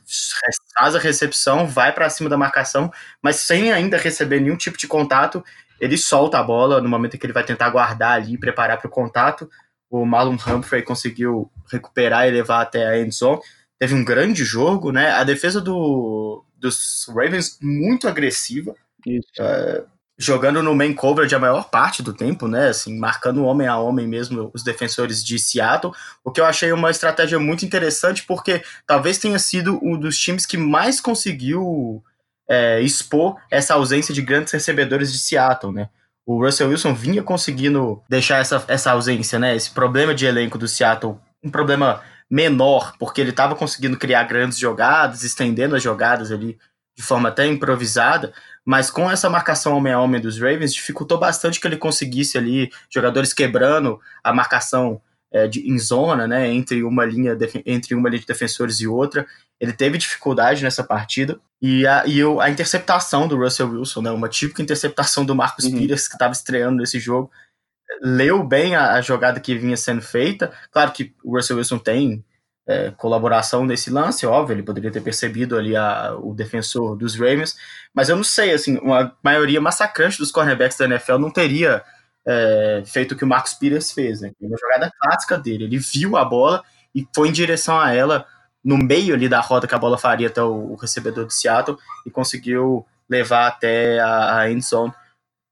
faz a recepção, vai para cima da marcação, mas sem ainda receber nenhum tipo de contato, ele solta a bola no momento em que ele vai tentar guardar ali, preparar para o contato. O Marlon Humphrey conseguiu recuperar e levar até a end zone. Teve um grande jogo, né? A defesa do, dos Ravens muito agressiva. Isso. Uh, jogando no main coverage a maior parte do tempo, né? Assim, marcando homem a homem mesmo os defensores de Seattle, o que eu achei uma estratégia muito interessante, porque talvez tenha sido um dos times que mais conseguiu é, expor essa ausência de grandes recebedores de Seattle, né? O Russell Wilson vinha conseguindo deixar essa, essa ausência, né? Esse problema de elenco do Seattle, um problema menor, porque ele estava conseguindo criar grandes jogadas, estendendo as jogadas ali de forma até improvisada, mas com essa marcação homem a homem dos Ravens, dificultou bastante que ele conseguisse ali jogadores quebrando a marcação é, de, em zona, né, entre uma linha entre uma linha de defensores e outra. Ele teve dificuldade nessa partida e a, e a interceptação do Russell Wilson, né, uma típica interceptação do Marcos uhum. Pires que estava estreando nesse jogo, leu bem a, a, jogada que vinha sendo feita. Claro que o Russell Wilson tem é, colaboração nesse lance, óbvio, ele poderia ter percebido ali a, o defensor dos Ravens, mas eu não sei, assim, uma maioria massacrante dos cornerbacks da NFL não teria é, feito o que o Marcos Pires fez, né? Uma jogada clássica dele, ele viu a bola e foi em direção a ela no meio ali da roda que a bola faria até o, o recebedor do Seattle e conseguiu levar até a, a end zone.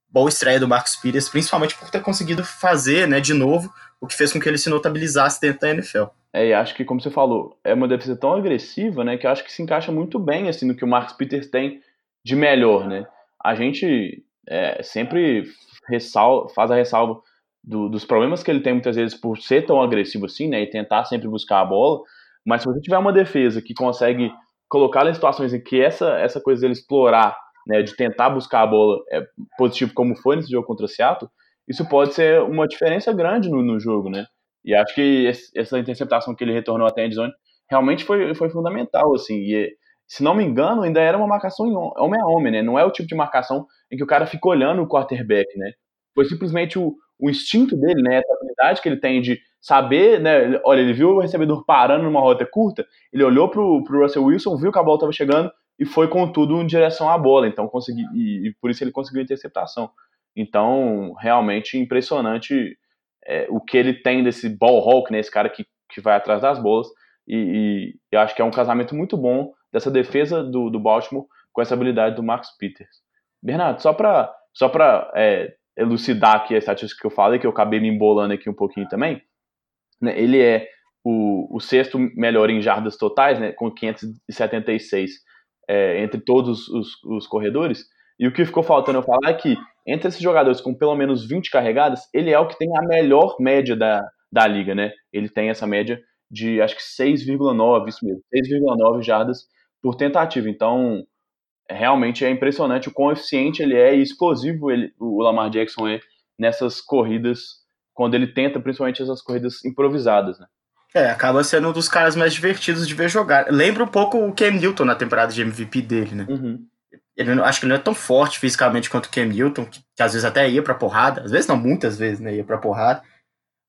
Boa estreia do Marcos Pires, principalmente por ter conseguido fazer, né, de novo, o que fez com que ele se notabilizasse dentro da NFL. É, e acho que, como você falou, é uma defesa tão agressiva, né, que acho que se encaixa muito bem, assim, no que o Marcos Peters tem de melhor, né. A gente é, sempre ressal faz a ressalva do, dos problemas que ele tem muitas vezes por ser tão agressivo assim, né, e tentar sempre buscar a bola, mas se você tiver uma defesa que consegue colocar em situações em que essa, essa coisa dele explorar, né, de tentar buscar a bola é positivo como foi nesse jogo contra o Seattle, isso pode ser uma diferença grande no, no jogo, né? E acho que esse, essa interceptação que ele retornou até a endzone realmente foi, foi fundamental, assim, e se não me engano, ainda era uma marcação homem a homem, né? Não é o tipo de marcação em que o cara fica olhando o quarterback, né? Foi simplesmente o, o instinto dele, né? Essa habilidade que ele tem de saber, né? Olha, ele viu o recebedor parando numa rota curta, ele olhou pro, pro Russell Wilson, viu que a bola estava chegando e foi com tudo em direção à bola. Então consegui e, e por isso ele conseguiu a interceptação. Então realmente impressionante é, o que ele tem desse ball hawk, né? Esse cara que, que vai atrás das bolas e, e eu acho que é um casamento muito bom dessa defesa do, do Baltimore com essa habilidade do Marcus Peters. Bernardo, só para só para é, elucidar aqui a estatística que eu falei, que eu acabei me embolando aqui um pouquinho também, né, ele é o, o, sexto melhor em jardas totais, né, com 576 é, entre todos os, os, corredores. E o que ficou faltando eu falar é que entre esses jogadores com pelo menos 20 carregadas, ele é o que tem a melhor média da, da liga, né? Ele tem essa média de acho que 6,9, isso mesmo, 6,9 jardas por tentativa. Então, realmente é impressionante o quão eficiente ele é e explosivo ele, o Lamar Jackson é nessas corridas quando ele tenta, principalmente essas corridas improvisadas, né? É, acaba sendo um dos caras mais divertidos de ver jogar. Lembra um pouco o Cam Newton na temporada de MVP dele, né? Uhum. Ele, acho que ele não é tão forte fisicamente quanto o Cam Newton, que, que, às vezes até ia pra porrada, às vezes não, muitas vezes, né, ia pra porrada,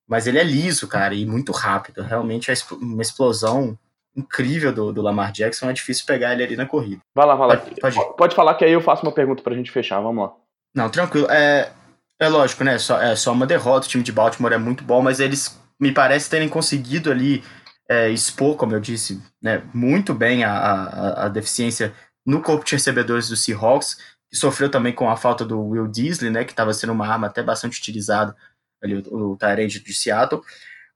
mas ele é liso, cara, e muito rápido. Realmente é uma explosão incrível do, do Lamar Jackson, é difícil pegar ele ali na corrida. Vai lá, vai lá. Pode, pode, pode falar que aí eu faço uma pergunta pra gente fechar, vamos lá. Não, tranquilo. É, é lógico, né? Só, é só uma derrota. O time de Baltimore é muito bom, mas eles me parece terem conseguido ali é, expor, como eu disse, né, muito bem a, a, a, deficiência no corpo de recebedores do Seahawks, que sofreu também com a falta do Will Disley, né, que estava sendo uma arma até bastante utilizada ali, o, o Tyrande de Seattle.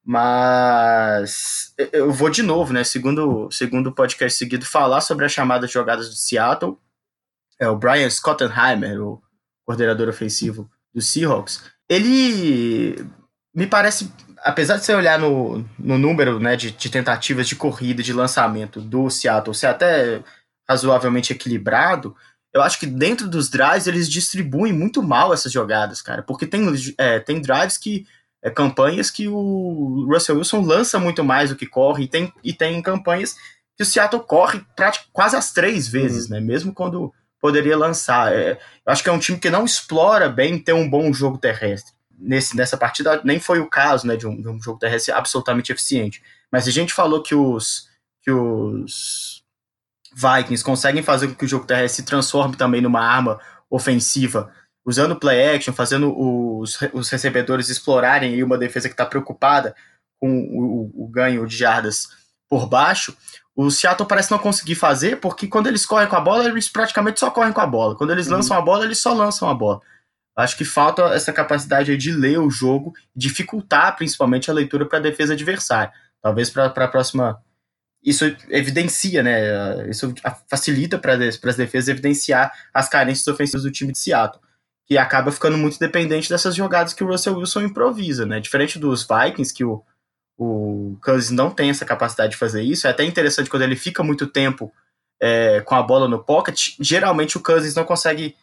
Mas eu vou de novo, né? Segundo, segundo podcast seguido, falar sobre as chamadas jogadas do Seattle. É o Brian Schottenheimer, o coordenador ofensivo do Seahawks, ele me parece, apesar de você olhar no, no número né, de, de tentativas de corrida, de lançamento do Seattle ser até razoavelmente equilibrado, eu acho que dentro dos drives eles distribuem muito mal essas jogadas, cara, porque tem, é, tem drives que. É, campanhas que o Russell Wilson lança muito mais do que corre, e tem, e tem campanhas que o Seattle corre quase as três vezes, uhum. né? Mesmo quando poderia lançar. É, eu acho que é um time que não explora bem ter um bom jogo terrestre. Nesse, nessa partida nem foi o caso né, de, um, de um jogo terrestre absolutamente eficiente. Mas a gente falou que os, que os Vikings conseguem fazer com que o jogo terrestre se transforme também numa arma ofensiva, usando play action, fazendo os, os recebedores explorarem uma defesa que está preocupada com o, o ganho de jardas por baixo o Seattle parece não conseguir fazer, porque quando eles correm com a bola, eles praticamente só correm com a bola. Quando eles uhum. lançam a bola, eles só lançam a bola. Acho que falta essa capacidade de ler o jogo, dificultar principalmente a leitura para a defesa adversária. Talvez para a próxima. Isso evidencia, né? Isso facilita para as defesas evidenciar as carências ofensivas do time de Seattle, que acaba ficando muito dependente dessas jogadas que o Russell Wilson improvisa, né? Diferente dos Vikings, que o, o Cousins não tem essa capacidade de fazer isso. É até interessante quando ele fica muito tempo é, com a bola no pocket. Geralmente o Cousins não consegue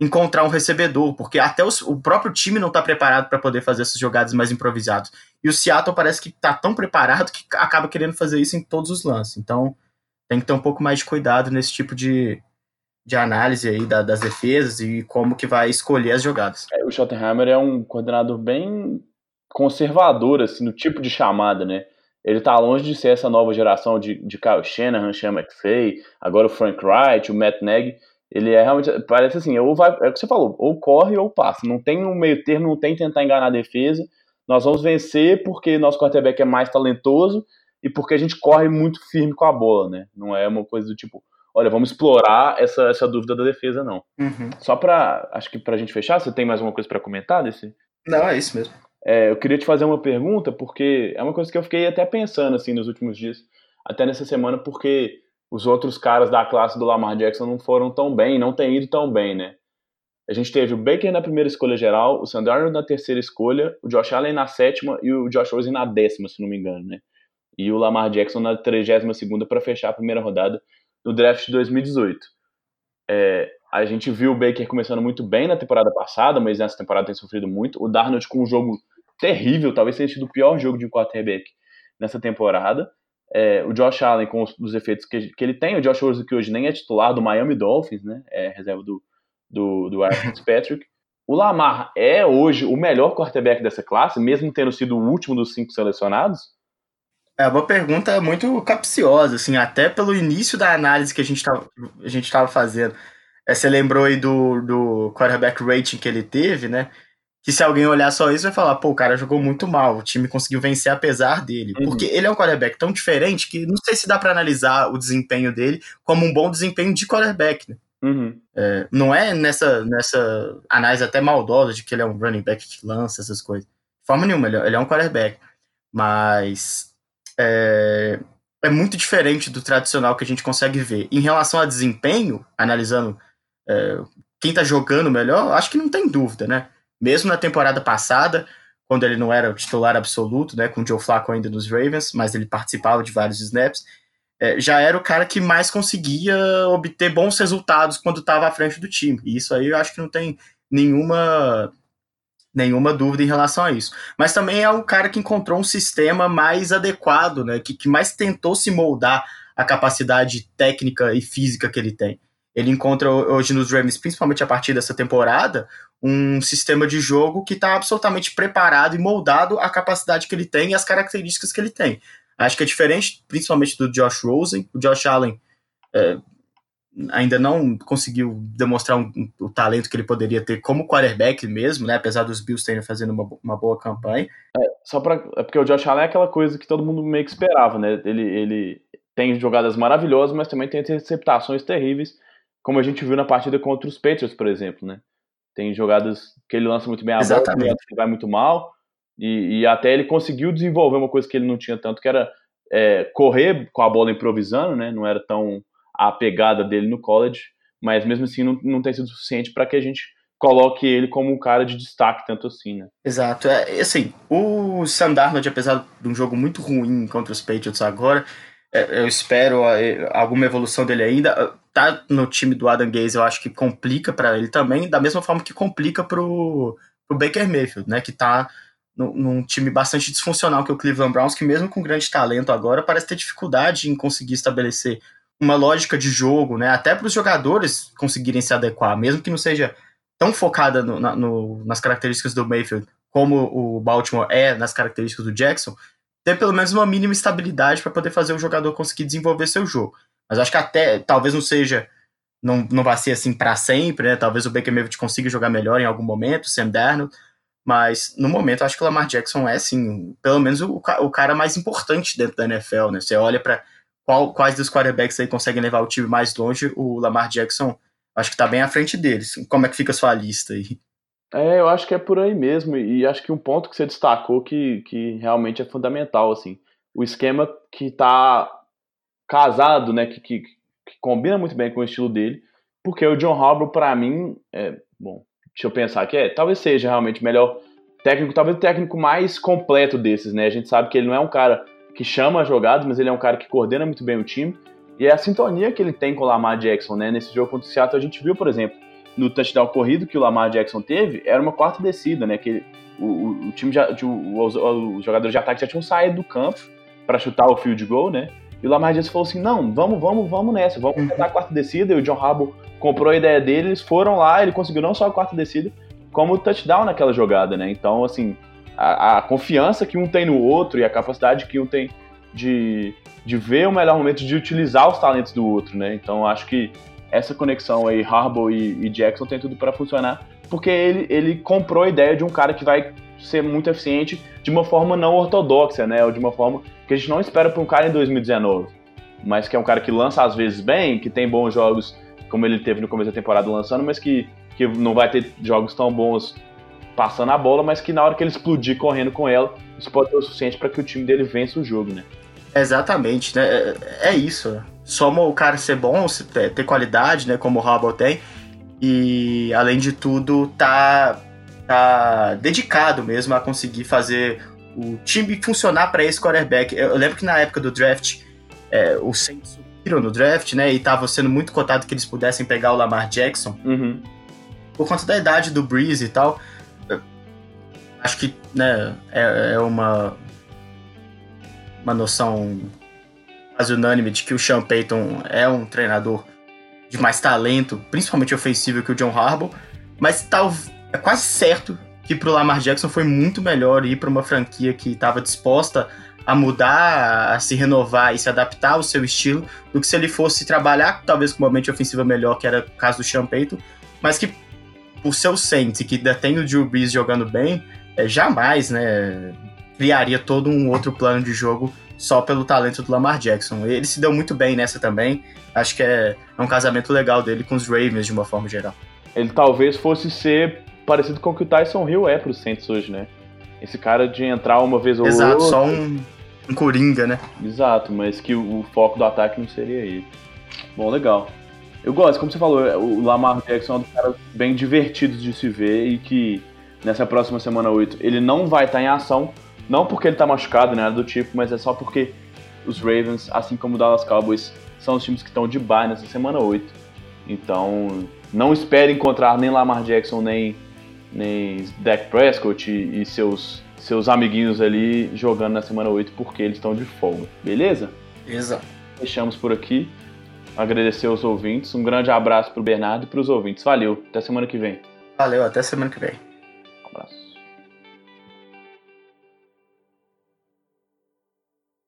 encontrar um recebedor, porque até os, o próprio time não está preparado para poder fazer essas jogadas mais improvisadas. E o Seattle parece que está tão preparado que acaba querendo fazer isso em todos os lances. Então tem que ter um pouco mais de cuidado nesse tipo de, de análise aí da, das defesas e como que vai escolher as jogadas. É, o Schottenheimer é um coordenador bem conservador, assim, no tipo de chamada, né? ele tá longe de ser essa nova geração de, de Kyle Shanahan, Sean McFay, agora o Frank Wright, o Matt Nagy. Ele é realmente, parece assim, ou vai, é o que você falou, ou corre ou passa. Não tem um meio termo, não tem tentar enganar a defesa. Nós vamos vencer porque nosso quarterback é mais talentoso e porque a gente corre muito firme com a bola, né? Não é uma coisa do tipo, olha, vamos explorar essa, essa dúvida da defesa, não. Uhum. Só pra, acho que pra gente fechar, você tem mais alguma coisa para comentar desse? Não, é isso mesmo. É, eu queria te fazer uma pergunta, porque é uma coisa que eu fiquei até pensando, assim, nos últimos dias, até nessa semana, porque os outros caras da classe do Lamar Jackson não foram tão bem, não têm ido tão bem, né? A gente teve o Baker na primeira escolha geral, o Sandarno na terceira escolha, o Josh Allen na sétima e o Josh Rosen na décima, se não me engano, né? E o Lamar Jackson na trigésima segunda para fechar a primeira rodada no draft de 2018. É, a gente viu o Baker começando muito bem na temporada passada, mas nessa temporada tem sofrido muito. O Darnold com um jogo terrível, talvez tenha sido o pior jogo de quarterback nessa temporada. É, o Josh Allen com os, os efeitos que, que, ele tem, o Josh Rosen que hoje nem é titular do Miami Dolphins, né? É reserva do, do, do Fitzpatrick. O Lamar é hoje o melhor quarterback dessa classe, mesmo tendo sido o último dos cinco selecionados? É uma pergunta muito capciosa, assim, até pelo início da análise que a gente estava fazendo. É, você lembrou aí do, do quarterback rating que ele teve, né? Que se alguém olhar só isso vai falar, pô, o cara jogou muito mal, o time conseguiu vencer apesar dele. Uhum. Porque ele é um quarterback tão diferente que não sei se dá para analisar o desempenho dele como um bom desempenho de quarterback, né? Uhum. É, não é nessa, nessa análise até maldosa de que ele é um running back que lança essas coisas. De forma nenhuma, ele, é, é um quarterback. Mas é, é, muito diferente do tradicional que a gente consegue ver. Em relação a desempenho, analisando é, quem tá jogando melhor, acho que não tem dúvida, né? Mesmo na temporada passada, quando ele não era o titular absoluto, né, com o Joe Flacco ainda nos Ravens, mas ele participava de vários snaps, é, já era o cara que mais conseguia obter bons resultados quando estava à frente do time. E isso aí eu acho que não tem nenhuma nenhuma dúvida em relação a isso. Mas também é um cara que encontrou um sistema mais adequado, né, que, que mais tentou se moldar a capacidade técnica e física que ele tem. Ele encontra hoje nos Ravens, principalmente a partir dessa temporada, um sistema de jogo que está absolutamente preparado e moldado à capacidade que ele tem e às características que ele tem. Acho que é diferente, principalmente do Josh Rosen. O Josh Allen é, ainda não conseguiu demonstrar um, um, o talento que ele poderia ter como quarterback mesmo, né? Apesar dos Bills terem fazendo uma, uma boa campanha. É, só para é porque o Josh Allen é aquela coisa que todo mundo meio que esperava, né? Ele, ele tem jogadas maravilhosas, mas também tem interceptações terríveis, como a gente viu na partida contra os Patriots, por exemplo, né? Tem jogadas que ele lança muito bem a Exatamente. bola, que vai muito mal. E, e, até ele conseguiu desenvolver uma coisa que ele não tinha tanto, que era é, correr com a bola improvisando, né? Não era tão a pegada dele no college, mas mesmo assim não, não tem sido suficiente para que a gente coloque ele como um cara de destaque tanto assim, né? Exato. É, assim, o Sam Darnold, apesar de um jogo muito ruim contra os Patriots agora, é, eu espero alguma evolução dele ainda tá no time do Adam Gaze, eu acho que complica para ele também, da mesma forma que complica pro, pro Baker Mayfield, né, que tá no, num time bastante disfuncional que é o Cleveland Browns, que mesmo com grande talento agora, parece ter dificuldade em conseguir estabelecer uma lógica de jogo, né, até para os jogadores conseguirem se adequar, mesmo que não seja tão focada no, na, no, nas características do Mayfield como o Baltimore é nas características do Jackson, ter pelo menos uma mínima estabilidade para poder fazer o jogador conseguir desenvolver seu jogo. Mas acho que até, talvez não seja, não, não vai ser assim para sempre, né? Talvez o Baker Mayfield consiga jogar melhor em algum momento, Sam Darnold, mas no momento acho que o Lamar Jackson é, sim, pelo menos o, o cara mais importante dentro da NFL, né? Você olha para quais dos quarterbacks aí conseguem levar o time mais longe, o Lamar Jackson acho que tá bem à frente deles. Como é que fica a sua lista aí? É, eu acho que é por aí mesmo, e acho que um ponto que você destacou que, que realmente é fundamental, assim, o esquema que tá casado, né, que, que, que, combina muito bem com o estilo dele, porque o John Harbaugh, para mim, é, bom, deixa eu pensar que é, talvez seja realmente melhor técnico, talvez o técnico mais completo desses, né, a gente sabe que ele não é um cara que chama jogadas, mas ele é um cara que coordena muito bem o time, e é a sintonia que ele tem com o Lamar Jackson, né, nesse jogo contra o Seattle a gente viu, por exemplo, no touchdown corrido que o Lamar Jackson teve, era uma quarta descida, né, que o, o, o time já, o, os, os jogadores de ataque já tinham saído do campo para chutar o field goal, né, e o Lamar Jackson falou assim: não, vamos, vamos, vamos nessa, vamos uhum. tentar a quarta descida. E o John Harbaugh comprou a ideia dele, eles foram lá, ele conseguiu não só a quarta descida, como o touchdown naquela jogada, né? Então, assim, a, a confiança que um tem no outro e a capacidade que um tem de, de ver o melhor momento de utilizar os talentos do outro, né? Então acho que essa conexão aí, Harbaugh e, e Jackson, tem tudo para funcionar, porque ele, ele comprou a ideia de um cara que vai ser muito eficiente de uma forma não ortodoxa, né? Ou de uma forma que a gente não espera para um cara em 2019, mas que é um cara que lança às vezes bem, que tem bons jogos, como ele teve no começo da temporada lançando, mas que, que não vai ter jogos tão bons passando a bola, mas que na hora que ele explodir correndo com ela, isso pode ser o suficiente para que o time dele vença o jogo, né? Exatamente, né? É, é isso. Soma o cara ser bom, ter qualidade, né? Como o Harbaugh tem. E, além de tudo, tá, tá dedicado mesmo a conseguir fazer o time funcionar para esse quarterback. Eu, lembro que na época do draft, é, os Saints subiram no draft, né? E tava sendo muito cotado que eles pudessem pegar o Lamar Jackson. Uhum. Por conta da idade do Breeze e tal. Acho que né, é, é uma, uma noção quase unânime de que o Sean Payton é um treinador de mais talento, principalmente ofensivo, que o John Harbaugh, mas tal, é quase certo que para o Lamar Jackson foi muito melhor ir para uma franquia que estava disposta a mudar, a se renovar e se adaptar ao seu estilo, do que se ele fosse trabalhar talvez com uma mente ofensiva melhor, que era o caso do Payton, mas que por seu Saints, que tem o Drew Brees jogando bem, é, jamais né, criaria todo um outro plano de jogo só pelo talento do Lamar Jackson. Ele se deu muito bem nessa também. Acho que é, é um casamento legal dele com os Ravens de uma forma geral. Ele talvez fosse ser parecido com o que o Tyson Hill é para os Saints hoje, né? Esse cara de entrar uma vez ou Exato, outra. só um, um coringa, né? Exato, mas que o, o, foco do ataque não seria ele. Bom, legal. Eu gosto, como você falou, o Lamar Jackson é um dos caras bem divertidos de se ver e que nessa próxima semana 8 ele não vai estar em ação, não porque ele está machucado, nada do tipo, mas é só porque os Ravens, assim como o Dallas Cowboys, são os times que estão de bye nessa semana 8. Então, não espere encontrar nem Lamar Jackson, nem, nem Dak Prescott e, e seus, seus amiguinhos ali jogando na semana 8, porque eles estão de folga. Beleza? Beleza. Fechamos por aqui. Agradecer aos ouvintes. Um grande abraço para o Bernardo e para os ouvintes. Valeu. Até semana que vem. Valeu, até semana que vem.